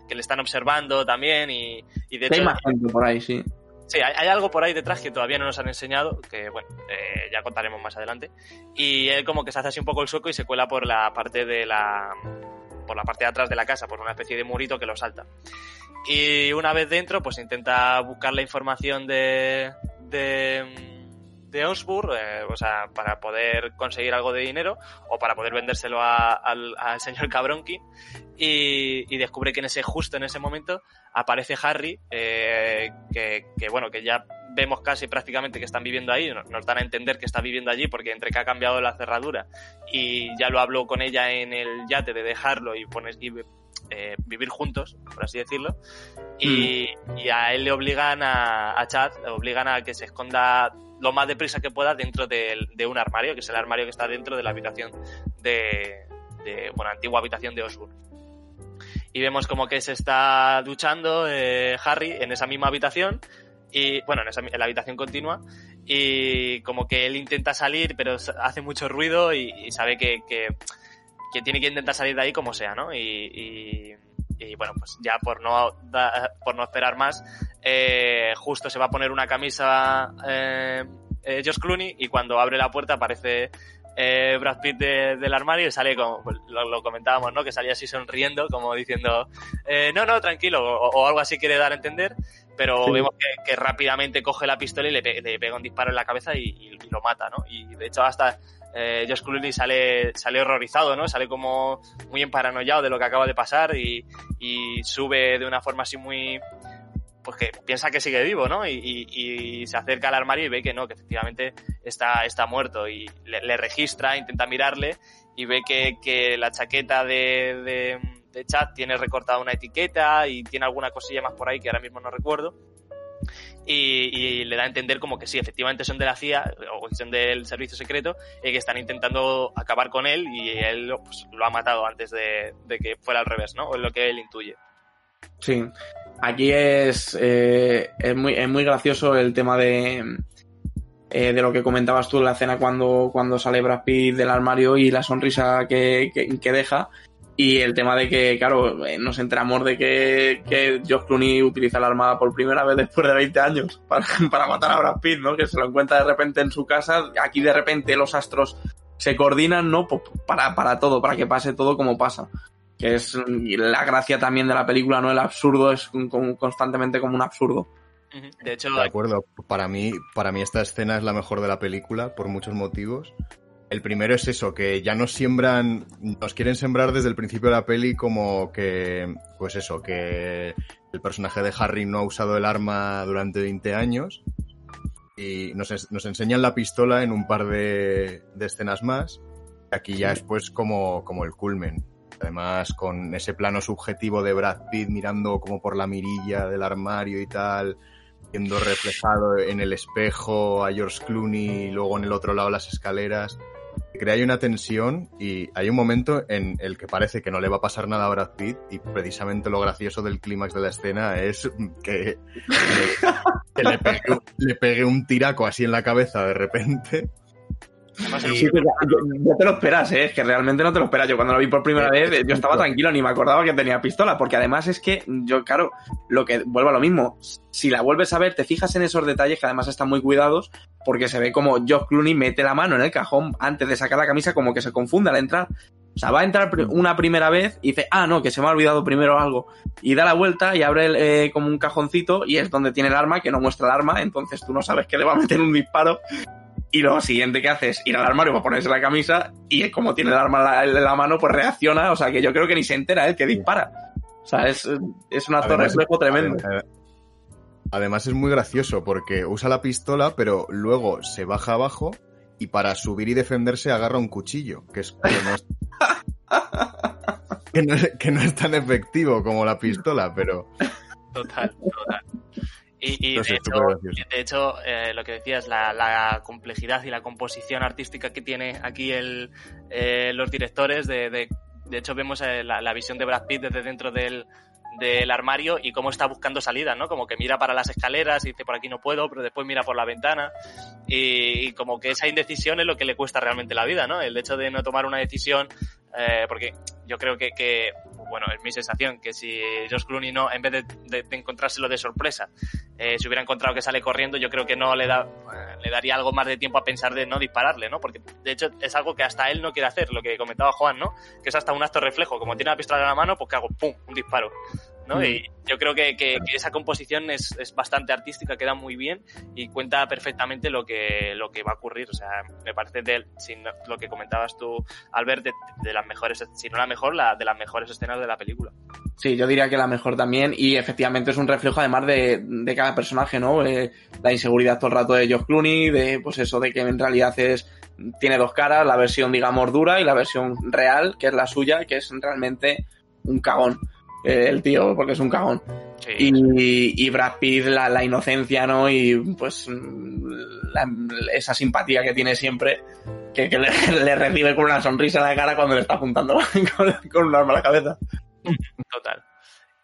que le están observando también y, y de Hay hecho más gente por ahí, sí. Sí, hay, hay algo por ahí detrás que todavía no nos han enseñado, que bueno, eh, ya contaremos más adelante. Y él como que se hace así un poco el sueco y se cuela por la parte de la por la parte de atrás de la casa, por una especie de murito que lo salta. Y una vez dentro, pues intenta buscar la información de de, de Osburg, eh, o sea, para poder conseguir algo de dinero o para poder vendérselo a- al, al señor Cabronki y, y descubre que en ese justo en ese momento aparece Harry, eh, que, que, bueno, que ya vemos casi prácticamente que están viviendo ahí, no- nos dan a entender que está viviendo allí porque entre que ha cambiado la cerradura y ya lo habló con ella en el yate de dejarlo y pones y, eh, vivir juntos, por así decirlo, y, y a él le obligan a, a Chad, le obligan a que se esconda lo más deprisa que pueda dentro del- de, un armario, que es el armario que está dentro de la habitación de, de bueno, antigua habitación de Osborne y vemos como que se está duchando eh, Harry en esa misma habitación y bueno en, esa, en la habitación continua y como que él intenta salir pero hace mucho ruido y, y sabe que, que, que tiene que intentar salir de ahí como sea no y, y- y, bueno pues ya por no da- por no esperar más eh, justo se va a poner una camisa eh, eh, Josh Clooney y cuando abre la puerta aparece eh, Brad Pitt de- del armario y sale como, pues, lo, lo comentábamos, ¿no? Que salía así sonriendo, como diciendo, eh, no, no, tranquilo, o, o algo así quiere dar a entender, pero Sí. vemos que, que rápidamente coge la pistola y le, pe- le pega un disparo en la cabeza y, y- y lo mata, ¿no? Y de hecho hasta eh, Josh Clooney sale, sale horrorizado, ¿no? Sale como muy emparanoiado de lo que acaba de pasar y, y sube de una forma así muy pues que piensa que sigue vivo, ¿no? Y, y- y se acerca al armario y ve que no, que efectivamente está, está muerto y le, registra, intenta mirarle y ve que, que la chaqueta de, de, de Chad tiene recortada una etiqueta y tiene alguna cosilla más por ahí que ahora mismo no recuerdo. Y, y le da a entender como que sí, efectivamente son de la CIA o son del servicio secreto y que están intentando acabar con él y él pues, lo ha matado antes de, que fuera al revés, ¿no? O es lo que él intuye. Sí. Aquí es, eh, es, muy, es muy gracioso el tema de, eh, de lo que comentabas tú en la escena cuando, cuando sale Brad Pitt del armario y la sonrisa que, que deja. Y el tema de que, claro, eh, nos enteramos de que, que George Clooney utiliza el arma por primera vez después de 20 años para, para matar a Brad Pitt, ¿no? Que se lo encuentra de repente en su casa. Aquí de repente los astros se coordinan, ¿no? Pues para, para todo, para que pase todo como pasa que es la gracia también de la película, ¿no? El absurdo es como- constantemente como un absurdo. De hecho, De acuerdo, para mí, para mí esta escena es la mejor de la película por muchos motivos. El primero es eso, que ya nos siembran, nos quieren sembrar desde el principio de la peli como que, pues eso, que el personaje de Harry no ha usado el arma durante 20 años y nos, enseñan la pistola en un par de, de escenas más. Aquí ya es pues como, como el culmen. Además, con ese plano subjetivo de Brad Pitt mirando como por la mirilla del armario y tal, viendo reflejado en el espejo a George Clooney y luego en el otro lado las escaleras. Crea una tensión y hay un momento en el que parece que no le va a pasar nada a Brad Pitt y precisamente lo gracioso del clímax de la escena es que, le, le pegue un tiraco así en la cabeza de repente. Además, Sí, el- te lo esperas, ¿eh? Es que realmente no te lo esperas. Yo cuando lo vi por primera vez, yo estaba tranquilo, ni me acordaba que tenía pistola, porque además es que yo, claro, lo que vuelvo a lo mismo. Si la vuelves a ver, te fijas en esos detalles que además están muy cuidados, porque se ve como George Clooney mete la mano en el cajón antes de sacar la camisa, como que se confunde al entrar. O sea, va a entrar una primera vez y dice, ah, no, que se me ha olvidado primero algo. Y da la vuelta y abre el, eh, como un cajoncito y es donde tiene el arma, que no muestra el arma, entonces tú no sabes que le va a meter un disparo. Y lo siguiente que hace es ir al armario para ponerse la camisa y como tiene el arma en la, mano, pues reacciona. O sea, que yo creo que ni se entera él que dispara. O sea, es, es un actor Además- reflejo tremendo. Además, además es muy gracioso porque usa la pistola, pero luego se baja abajo y para subir y defenderse agarra un cuchillo, que es que no es, que no es- que no es tan efectivo como la pistola, pero Total, total. Y, de, hecho, de hecho, eh, lo que decías, la, la complejidad y la composición artística que tiene aquí el, eh, los directores, de, de, de hecho vemos eh, la, la visión de Brad Pitt desde dentro del, del armario y cómo está buscando salida, ¿no? Como que mira para las escaleras y dice por aquí no puedo, pero después mira por la ventana y, y como que esa indecisión es lo que le cuesta realmente la vida, ¿no? El hecho de no tomar una decisión eh, porque yo creo que, que, bueno, es mi sensación, que si Josh Clooney no, en vez de, de, encontrárselo de sorpresa, eh, se hubiera encontrado que sale corriendo, yo creo que no le da, eh, le daría algo más de tiempo a pensar de no dispararle, ¿no? Porque de hecho es algo que hasta él no quiere hacer, lo que comentaba Juan, ¿no? Que es hasta un acto reflejo, como tiene la pistola en la mano, pues que hago, ¡pum!, un disparo. ¿No? Y yo creo que, que, que esa composición es, es, bastante artística, queda muy bien y cuenta perfectamente lo que, lo que va a ocurrir. O sea, me parece de, si no, lo que comentabas tú, Albert, de, de, las mejores, si no la mejor, la, de las mejores escenas de la película. Sí, yo diría que la mejor también y efectivamente es un reflejo además de, de cada personaje, ¿no? Eh, la inseguridad todo el rato de George Clooney, de pues eso de que en realidad es tiene dos caras, la versión digamos dura y la versión real, que es la suya, que es realmente un cagón el tío, porque es un cagón. Sí. Y, y, Brad Pitt, la, la, inocencia, ¿no? Y pues la, esa simpatía que tiene siempre, que, que le, le, recibe con una sonrisa en la cara cuando le está apuntando con, con un arma a la cabeza. Total.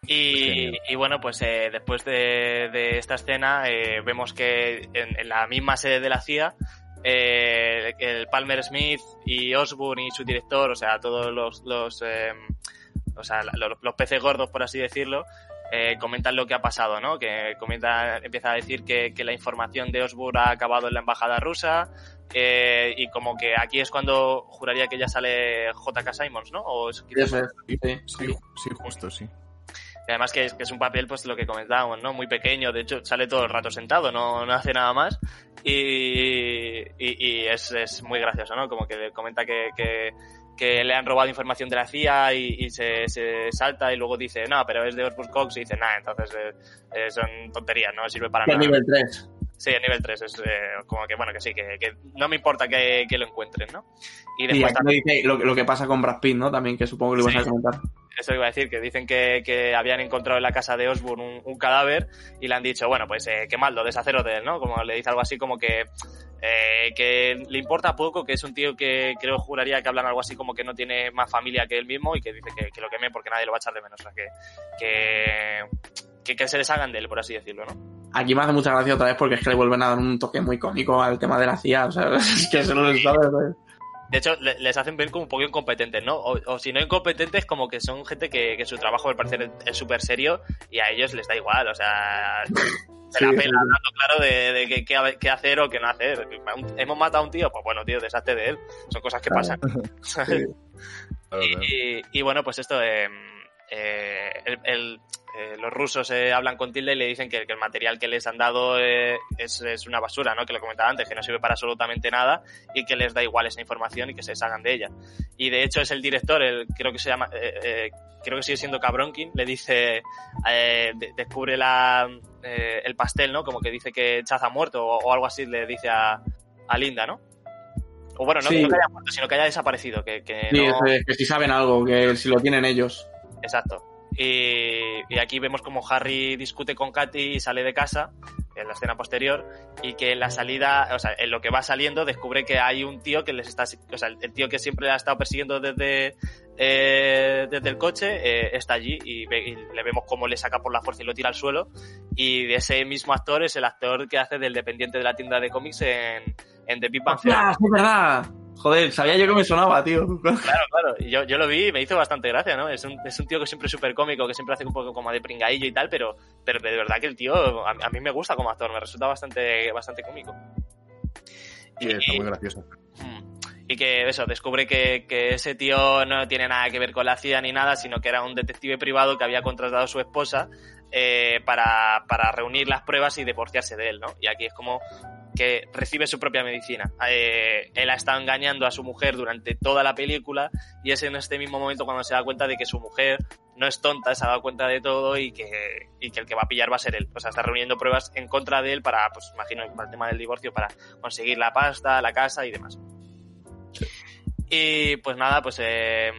Y, y, bueno, pues eh, después de, de, esta escena eh, vemos que en, en, la misma sede de la CIA, eh, el Palmer Smith y Osborne y su director, o sea, todos los, los o sea, los, los, peces gordos, por así decirlo, eh, comentan lo que ha pasado, ¿no? Que comenta, empieza a decir que, que la información de Osborne ha acabado en la embajada rusa eh, y como que aquí es cuando juraría que ya sale JK Simons, ¿no? O es, sí, sí, sí, sí, justo, sí. Y además que es, que es, un papel, pues lo que comentábamos, ¿no? Muy pequeño, de hecho sale todo el rato sentado, no, no hace nada más. Y, y, y es, es, muy gracioso, ¿no? Como que comenta que, que, que, le han robado información de la CIA y, y se, se, salta y luego dice, no, pero es de Osborne Cox y dice, nada, entonces eh, eh, son tonterías, no sirve para nada. Nivel 3. Sí, a nivel 3 es eh, como que, bueno, que sí, que, que no me importa que, que, lo encuentren, ¿no? Y después y también... dice lo, lo, que pasa con Brad Pitt, ¿no? También, que supongo que lo ibas sí, a comentar. Eso iba a decir, que dicen que, que habían encontrado en la casa de Osborne un, un cadáver y le han dicho, bueno, pues eh, quemadlo, deshaceros de él, ¿no? Como le dice algo así como que, eh, que le importa poco, que es un tío que creo juraría que hablan algo así como que no tiene más familia que él mismo y que dice que, que lo queme porque nadie lo va a echar de menos. O sea, que, que, que, que se deshagan de él, por así decirlo, ¿no? Aquí me hace mucha gracia otra vez porque es que le vuelven a dar un toque muy cómico al tema de la CIA, o sea, es que se lo sabe. ¿sabes? De hecho, les hacen ver como un poco incompetentes, ¿no? O, o si no incompetentes, como que son gente que, que su trabajo, al parecer, es súper serio y a ellos les da igual, o sea, se sí, la pela sí, hablando claro de, de qué hacer o qué no hacer. Hemos matado a un tío, pues bueno, tío, deshazte de él. Son cosas que pasan. y, y, bueno, pues esto, eh, eh, el, el eh, los rusos eh, hablan con Tilde y le dicen que, que el material que les han dado eh, es, es, una basura, ¿no? Que lo comentaba antes, que no sirve para absolutamente nada y que les da igual esa información y que se deshagan de ella. Y de hecho es el director, el, creo que se llama, eh, creo que sigue siendo Cabronkin, le dice, de, descubre la, el pastel, ¿no? Como que dice que Chaz ha muerto o, o algo así, le dice a, a Linda, ¿no? O bueno, no, sí. no, que haya muerto, sino que haya desaparecido. Que, que sí, no... es, que si saben algo, que si lo tienen ellos. Exacto. Y, y, aquí vemos como Harry discute con Katy y sale de casa en la escena posterior y que en la salida, o sea, en lo que va saliendo descubre que hay un tío que les está, o sea, el tío que siempre ha estado persiguiendo desde, eh, desde el coche eh, está allí y, ve, y, le vemos cómo le saca por la fuerza y lo tira al suelo y de ese mismo actor es el actor que hace del dependiente de la tienda de cómics en, en The Big Bang Theory. ¡Ah, es verdad! Joder, sabía yo que me sonaba, tío. Claro, claro. Y yo, yo lo vi y me hizo bastante gracia, ¿no? Es un, es un tío que siempre es súper cómico, que siempre hace un poco como de pringadillo y tal, pero, pero de verdad que el tío, a, a mí me gusta como actor, me resulta bastante, bastante cómico. Sí, y, está muy gracioso. Hmm. Y que eso, descubre que, que, ese tío no tiene nada que ver con la CIA ni nada, sino que era un detective privado que había contratado a su esposa eh, para, para reunir las pruebas y divorciarse de él, ¿no? Y aquí es como que recibe su propia medicina. Eh, él ha estado engañando a su mujer durante toda la película y es en este mismo momento cuando se da cuenta de que su mujer no es tonta, se ha dado cuenta de todo y que, y que el que va a pillar va a ser él. O sea, está reuniendo pruebas en contra de él para, pues imagino, para el tema del divorcio, para conseguir la pasta, la casa y demás. Y pues nada, pues eh,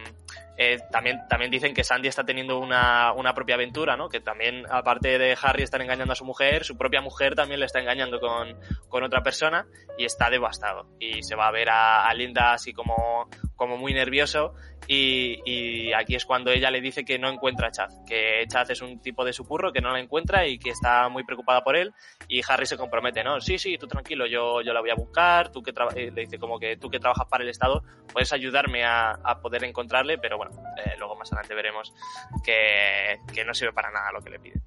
eh, también, también dicen que Sandy está teniendo una, una propia aventura, ¿no? Que también, aparte de Harry estar engañando a su mujer, su propia mujer también le está engañando con, con otra persona y está devastado. Y se va a ver a, a Linda así como como muy nervioso y, y, aquí es cuando ella le dice que no encuentra a Chad, que Chad es un tipo de supurro que no la encuentra y que está muy preocupada por él y Harry se compromete, ¿no? Sí, sí, tú tranquilo, yo, yo la voy a buscar, tú que eh, le dice como que tú que trabajas para el Estado puedes ayudarme a, a poder encontrarle, pero bueno, eh, luego más adelante veremos que, que no sirve para nada lo que le pide.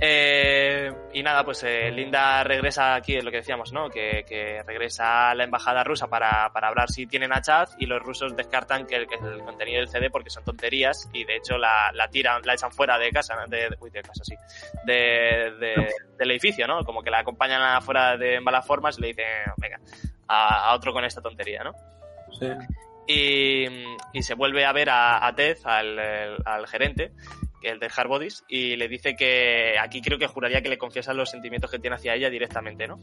Eh, y nada, pues eh, Linda regresa aquí, es lo que decíamos, ¿no? Que, que regresa a la embajada rusa para, para, hablar si tienen a Chad y los rusos descartan que el, que el contenido del CD porque son tonterías y de hecho la, la tiran, la echan fuera de casa, de, uy, de casa, sí, de, de, del edificio, ¿no? Como que la acompañan afuera de malas formas y le dicen, venga, a, a otro con esta tontería, ¿no? Sí. Y, y, se vuelve a ver a, a Ted, al, al gerente, el de Hardbodies, y le dice que aquí creo que juraría que le confiesan los sentimientos que tiene hacia ella directamente, ¿no?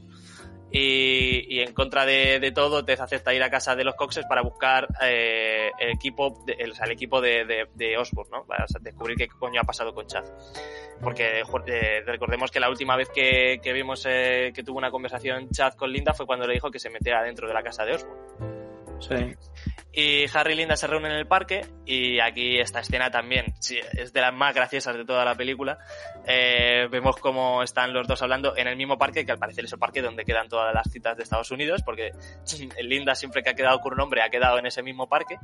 Y, en contra de, de, todo, Tez acepta ir a casa de los Coxes para buscar eh, el equipo, de, el, equipo de, de Osborne, ¿no? Para descubrir qué coño ha pasado con Chad. Porque eh, recordemos que la última vez que, que vimos eh, que tuvo una conversación Chad con Linda fue cuando le dijo que se metiera dentro de la casa de Osborne. Sí. Y Harry y Linda se reúnen en el parque y aquí esta escena también es de las más graciosas de toda la película. Eh, vemos cómo están los dos hablando en el mismo parque, que al parecer es el parque donde quedan todas las citas de Estados Unidos, porque Linda siempre que ha quedado con un hombre ha quedado en ese mismo parque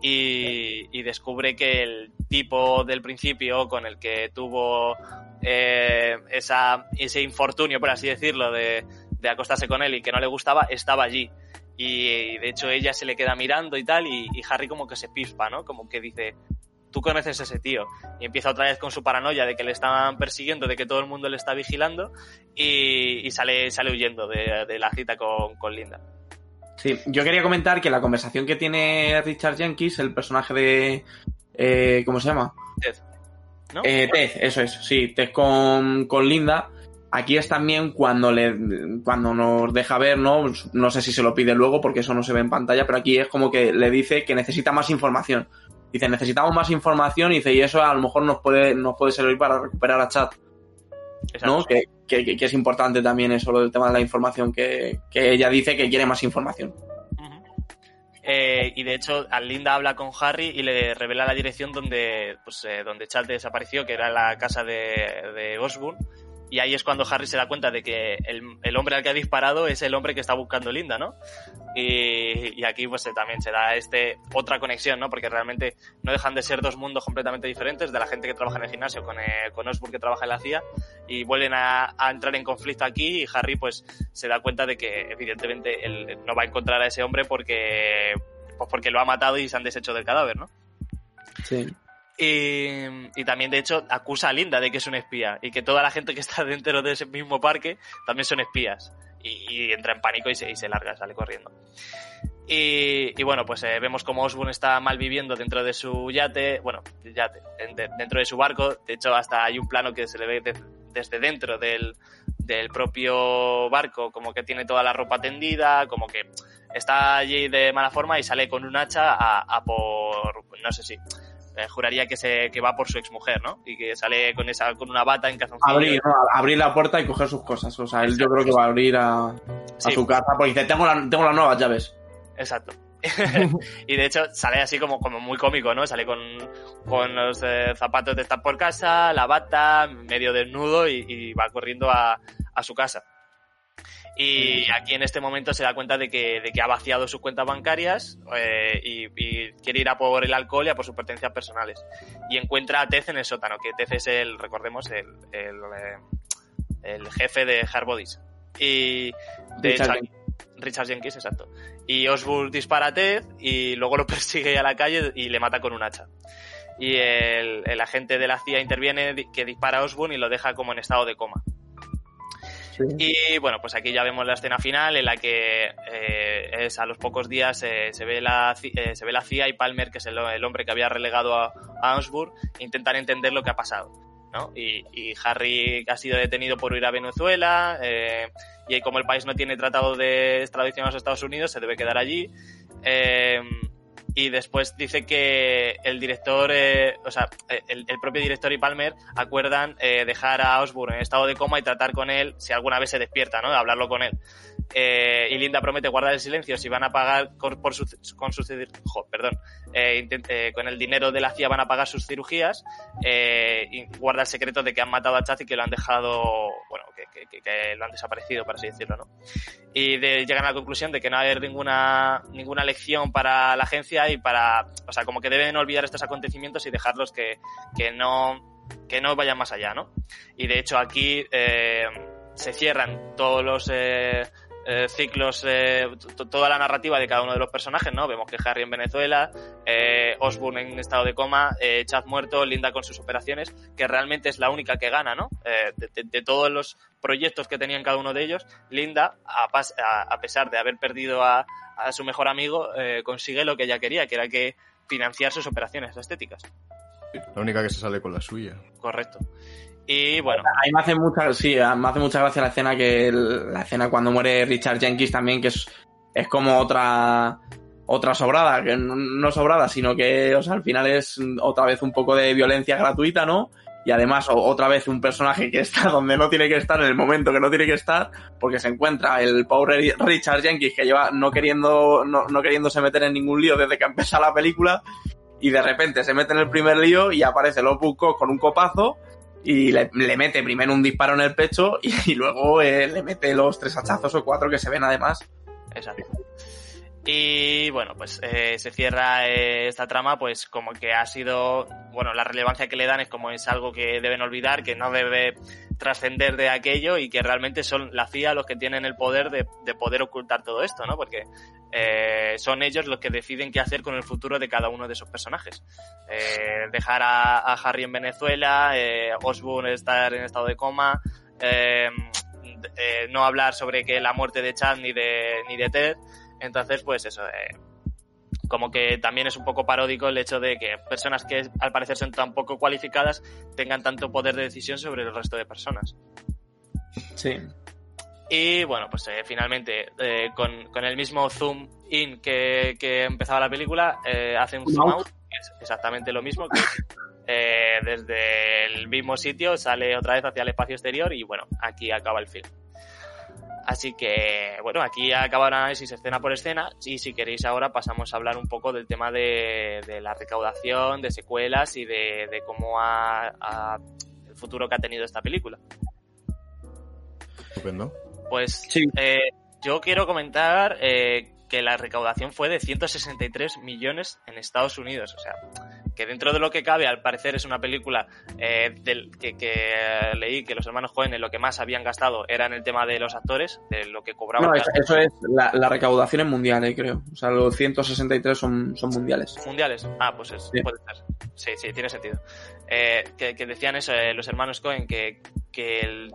y, y descubre que el tipo del principio con el que tuvo eh, esa, ese infortunio, por así decirlo, de, de acostarse con él y que no le gustaba, estaba allí y de hecho ella se le queda mirando y tal y, y, Harry como que se pispa, ¿no? Como que dice, tú conoces a ese tío y empieza otra vez con su paranoia de que le están persiguiendo, de que todo el mundo le está vigilando y, y sale, sale huyendo de, de la cita con, con, Linda. Sí, yo quería comentar que la conversación que tiene Richard Jenkins, el personaje de... Eh, ¿Cómo se llama? Ted. ¿No? Eh, Ted, eso es, sí, Ted con, con Linda Aquí es también cuando le cuando nos deja ver, ¿no? No sé si se lo pide luego porque eso no se ve en pantalla, pero aquí es como que le dice que necesita más información. Dice, necesitamos más información y dice, y eso a lo mejor nos puede, nos puede servir para recuperar a Chat. ¿No? Que, que, que, es importante también eso, lo del tema de la información, que, que ella dice que quiere más información. Uh -huh. eh, y de hecho, Linda habla con Harry y le revela la dirección donde, pues, eh, donde Chad desapareció, que era la casa de, de Osborne y ahí es cuando Harry se da cuenta de que el, el, hombre al que ha disparado es el hombre que está buscando Linda, ¿no? Y, y aquí pues también se da este otra conexión, ¿no? Porque realmente no dejan de ser dos mundos completamente diferentes de la gente que trabaja en el gimnasio con, eh, con que trabaja en la CIA y vuelven a, a, entrar en conflicto aquí y Harry pues se da cuenta de que evidentemente él no va a encontrar a ese hombre porque pues porque lo ha matado y se han deshecho del cadáver, ¿no? Sí. Y, y, también, de hecho, acusa a Linda de que es un espía y que toda la gente que está dentro de ese mismo parque también son espías. Y, entra en pánico y se, y se, larga, sale corriendo. Y, y bueno, pues eh, vemos como Osborne está mal viviendo dentro de su yate, bueno, yate, de, dentro de su barco. De hecho, hasta hay un plano que se le ve de, desde dentro del, del propio barco, como que tiene toda la ropa tendida, como que está allí de mala forma y sale con un hacha a, a por, no sé si eh, juraría que se que va por su exmujer, ¿no? Y que sale con esa con una bata en calzoncillo. Abrir, ¿no? abrir la puerta y coger sus cosas. O sea, él yo creo que va a abrir a, a sí. su casa porque dice, tengo, la, tengo las nuevas llaves. Exacto. y de hecho sale así como, como muy cómico, ¿no? Sale con, con los eh, zapatos de estar por casa, la bata, medio desnudo y, y va corriendo a, a su casa. Y aquí en este momento se da cuenta de que, de que ha vaciado sus cuentas bancarias eh, y, y, quiere ir a por el alcohol y a por sus pertenencias personales. Y encuentra a Tez en el sótano, que Tez es el, recordemos, el, el, eh, el jefe de Hardbodies. Y de Richard, hecho, aquí, Richard Jenkins, exacto. Y Oswald dispara a Ted y luego lo persigue a la calle y le mata con un hacha. Y el, el agente de la CIA interviene que dispara a Osborne y lo deja como en estado de coma. Y bueno, pues aquí ya vemos la escena final en la que eh, es a los pocos días eh, se, ve la, eh, se ve la CIA y Palmer, que es el, hombre que había relegado a, a Augsburg, intentan entender lo que ha pasado. ¿no? Y, y, Harry ha sido detenido por ir a Venezuela eh, y como el país no tiene tratado de extradición a los Estados Unidos, se debe quedar allí. Eh, y después dice que el director, eh, o sea, el, el, propio director y Palmer acuerdan eh, dejar a Osborne en estado de coma y tratar con él si alguna vez se despierta, ¿no? Hablarlo con él. Eh, y Linda promete guardar el silencio si van a pagar con, su, con sus jo, perdón, eh, eh, con el dinero de la CIA van a pagar sus cirugías eh, y guarda el secreto de que han matado a Chaz y que lo han dejado, bueno, que, lo han desaparecido, por así decirlo, ¿no? Y de- llegan a la conclusión de que no va a haber ninguna, ninguna lección para la agencia y para, o sea, como que deben olvidar estos acontecimientos y dejarlos que, que no, que no vayan más allá, ¿no? Y de hecho aquí se cierran todos los eh, ciclos, eh, toda la narrativa de cada uno de los personajes, ¿no? Vemos que Harry en Venezuela, eh, Osborne en estado de coma, eh, Chad muerto, Linda con sus operaciones, que realmente es la única que gana, ¿no? De, de- de todos los proyectos que tenían cada uno de ellos, Linda, a, pas- a- a pesar de haber perdido a, a su mejor amigo, consigue lo que ella quería, que era que financiar sus operaciones estéticas. La única que se sale con la suya. Correcto. Y bueno, Ahí me hace mucha, sí, me hace mucha gracia la escena que la escena cuando muere Richard Jenkins también, que es, es como otra otra sobrada, que no, sobrada, sino que o sea, al final es otra vez un poco de violencia gratuita, ¿no? Y además otra vez un personaje que está donde no tiene que estar en el momento que no tiene que estar, porque se encuentra el pobre Richard Jenkins que lleva no queriendo no, no queriéndose meter en ningún lío desde que empieza la película y de repente se mete en el primer lío y aparece los Bucos con un copazo y le, mete primero un disparo en el pecho y, luego eh, le mete los tres hachazos o cuatro que se ven además. Exacto. Y bueno, pues eh, se cierra eh, esta trama, pues como que ha sido, bueno, la relevancia que le dan es como es algo que deben olvidar, que no debe trascender de aquello y que realmente son la CIA los que tienen el poder de, de poder ocultar todo esto, ¿no? Porque eh, son ellos los que deciden qué hacer con el futuro de cada uno de esos personajes. Eh, dejar a, Harry en Venezuela, Osborne estar en estado de coma, no hablar sobre que la muerte de Chad ni de, ni de Ted. Entonces, pues eso, eh, como que también es un poco paródico el hecho de que personas que al parecer son tan poco cualificadas tengan tanto poder de decisión sobre el resto de personas. Sí. Y bueno, pues eh, finalmente, eh, con, con el mismo zoom in que, que empezaba la película, eh, hace un Zoom zoom out. que es exactamente lo mismo, que eh, desde el mismo sitio sale otra vez hacia el espacio exterior y bueno, aquí acaba el film. Así que, bueno, aquí acaba el análisis escena por escena y si queréis ahora pasamos a hablar un poco del tema de, de la recaudación, de secuelas y de, de cómo ha, ha- el futuro que ha tenido esta película. Estupendo. Pues Sí. eh, yo quiero comentar eh, que la recaudación fue de 163 millones en Estados Unidos. O sea, que dentro de lo que cabe, al parecer es una película eh, del, que, que, eh, leí que los hermanos jóvenes lo que más habían gastado era en el tema de los actores, de lo que cobraban No, eso, eso es la, la recaudación es mundial, eh, creo. O sea, los 163 son, son mundiales. mundiales. Ah, pues es, Sí. puede ser. Sí, sí, tiene sentido. Eh, que, que decían eso, eh, los hermanos Cohen, que, que el-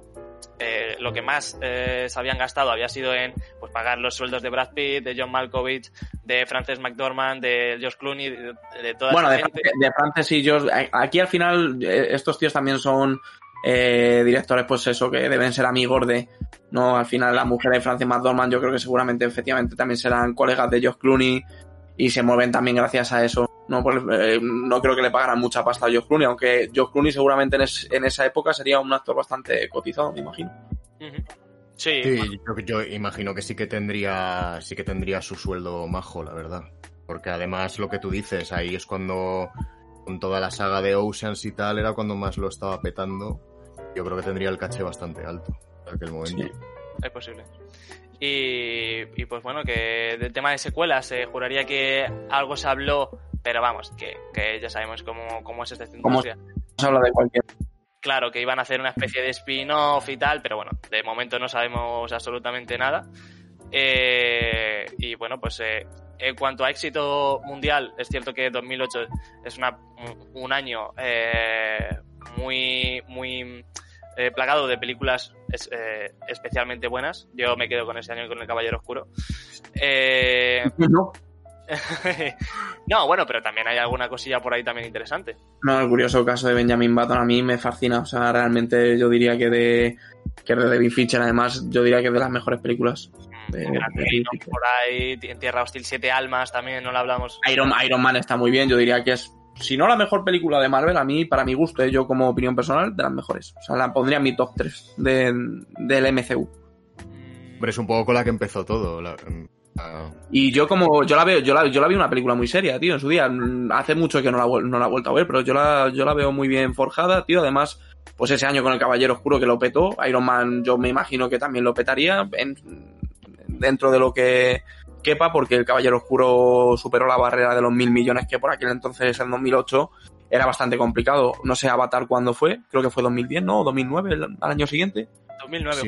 eh, lo que más eh, se habían gastado había sido en pues pagar los sueldos de Brad Pitt, de John Malkovich, de Frances McDormand, de Josh Clooney, de, de toda Bueno, de, gente. de Frances y Josh, eh, aquí al final eh, estos tíos también son eh, directores, pues eso, que deben ser amigos de, no, al final la mujer de Frances McDormand yo creo que seguramente efectivamente también serán colegas de Josh Clooney y se mueven también gracias a eso. No, Por- eh, no creo que le pagaran mucha pasta a Josh Clooney, aunque Josh Clooney seguramente en, es- en esa época sería un actor bastante cotizado, me imagino. Sí, Sí, yo, yo imagino que sí que tendría, sí que tendría su sueldo majo, la verdad. Porque además lo que tú dices, ahí es cuando con toda la saga de Oceans y tal, era cuando más lo estaba petando. Yo creo que tendría el caché bastante alto en aquel momento. Sí. es posible. Y, y pues bueno, que del tema de secuelas, se juraría que algo se habló, pero vamos, que, que ya sabemos cómo, cómo es esta industria. Se habla de cualquier. Claro, que iban a hacer una especie de spin-off y tal, pero bueno, de momento no sabemos absolutamente nada. Eh, y bueno, pues eh, en cuanto a éxito mundial, es cierto que 2008 es una, un, año eh, muy, muy eh, plagado de películas es- eh, especialmente buenas. Yo me quedo con ese año con El Caballero Oscuro. Eh, No, no, bueno, pero también hay alguna cosilla por ahí también interesante. No, el curioso caso de Benjamin Button a mí me fascina. O sea, realmente yo diría que de que de David Fincher, además, yo diría que es de las mejores películas. De- de por ahí, en Tierra Hostil Siete Almas también, no la hablamos. Iron, Iron Man está muy bien, yo diría que es, si no la mejor película de Marvel, a mí, para mi gusto, eh, yo como opinión personal, de las mejores. O sea, la pondría en mi top 3 de, del MCU. Mm, Pero es un poco con la que empezó todo. la- ah, Y yo como, yo la veo, yo la, yo la vi una película muy seria, tío, en su día. Hace mucho que no la, no la he vuelto a ver, pero yo la, yo la veo muy bien forjada, tío. Además, pues ese año con el Caballero Oscuro que lo petó, Iron Man yo me imagino que también lo petaría en- dentro de lo que quepa, porque el Caballero Oscuro superó la barrera de los mil millones que por aquel entonces, en 2008, era bastante complicado. No sé Avatar cuándo fue, creo que fue 2010, ¿no? O 2009, el- al año siguiente. 2009, Sí.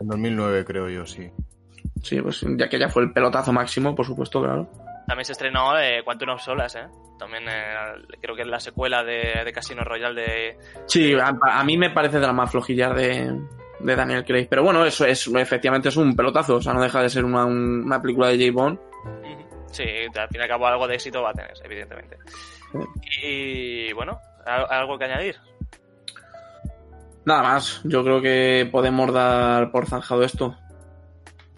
en 2009 creo yo, sí. Sí, pues ya que ya fue el pelotazo máximo, por supuesto, claro. También se estrenó eh, Quantum of Solas, ¿eh? También eh, creo que es la secuela de, de Casino Royale de... Sí, a, a mí me parece de las más flojillas de, de Daniel Craig. Pero bueno, eso es, efectivamente es un pelotazo. O sea, no deja de ser una, un- una película de J. Bond. Sí, al fin y al cabo algo de éxito va a tener, evidentemente. Y bueno, ¿al- ¿algo que añadir? Nada más. Yo creo que podemos dar por zanjado esto.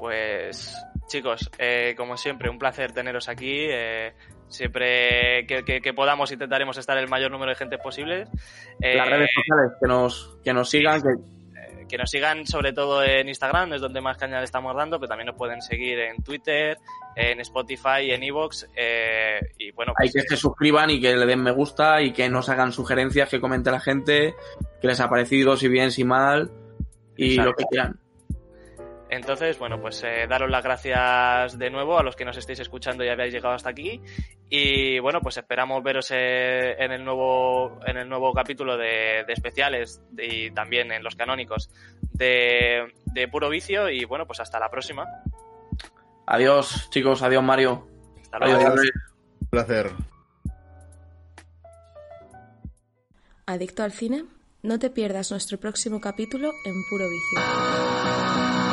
Pues chicos, eh, como siempre, un placer teneros aquí. eh, siempre que, que- que podamos intentaremos estar el mayor número de gente posible. Eh, Las redes sociales, que nos, que nos sigan, que eh, que nos sigan sobre todo en Instagram, es donde más caña le estamos dando, pero también nos pueden seguir en Twitter, en Spotify, en Evox. eh, y bueno, hay pues, que se suscriban y que le den me gusta y que nos hagan sugerencias, que comente la gente, que les ha parecido, si bien, si mal, y Exacto. lo que quieran. Entonces, bueno, pues eh, daros las gracias de nuevo a los que nos estéis escuchando y habéis llegado hasta aquí. Y bueno, pues esperamos veros eh, en el nuevo en el nuevo capítulo de, de especiales y también en los canónicos de, de Puro Vicio. Y bueno, pues hasta la próxima. Adiós, chicos. Adiós, Mario. Hasta luego. Adiós. Un placer. Adicto al cine, no te pierdas nuestro próximo capítulo en Puro Vicio.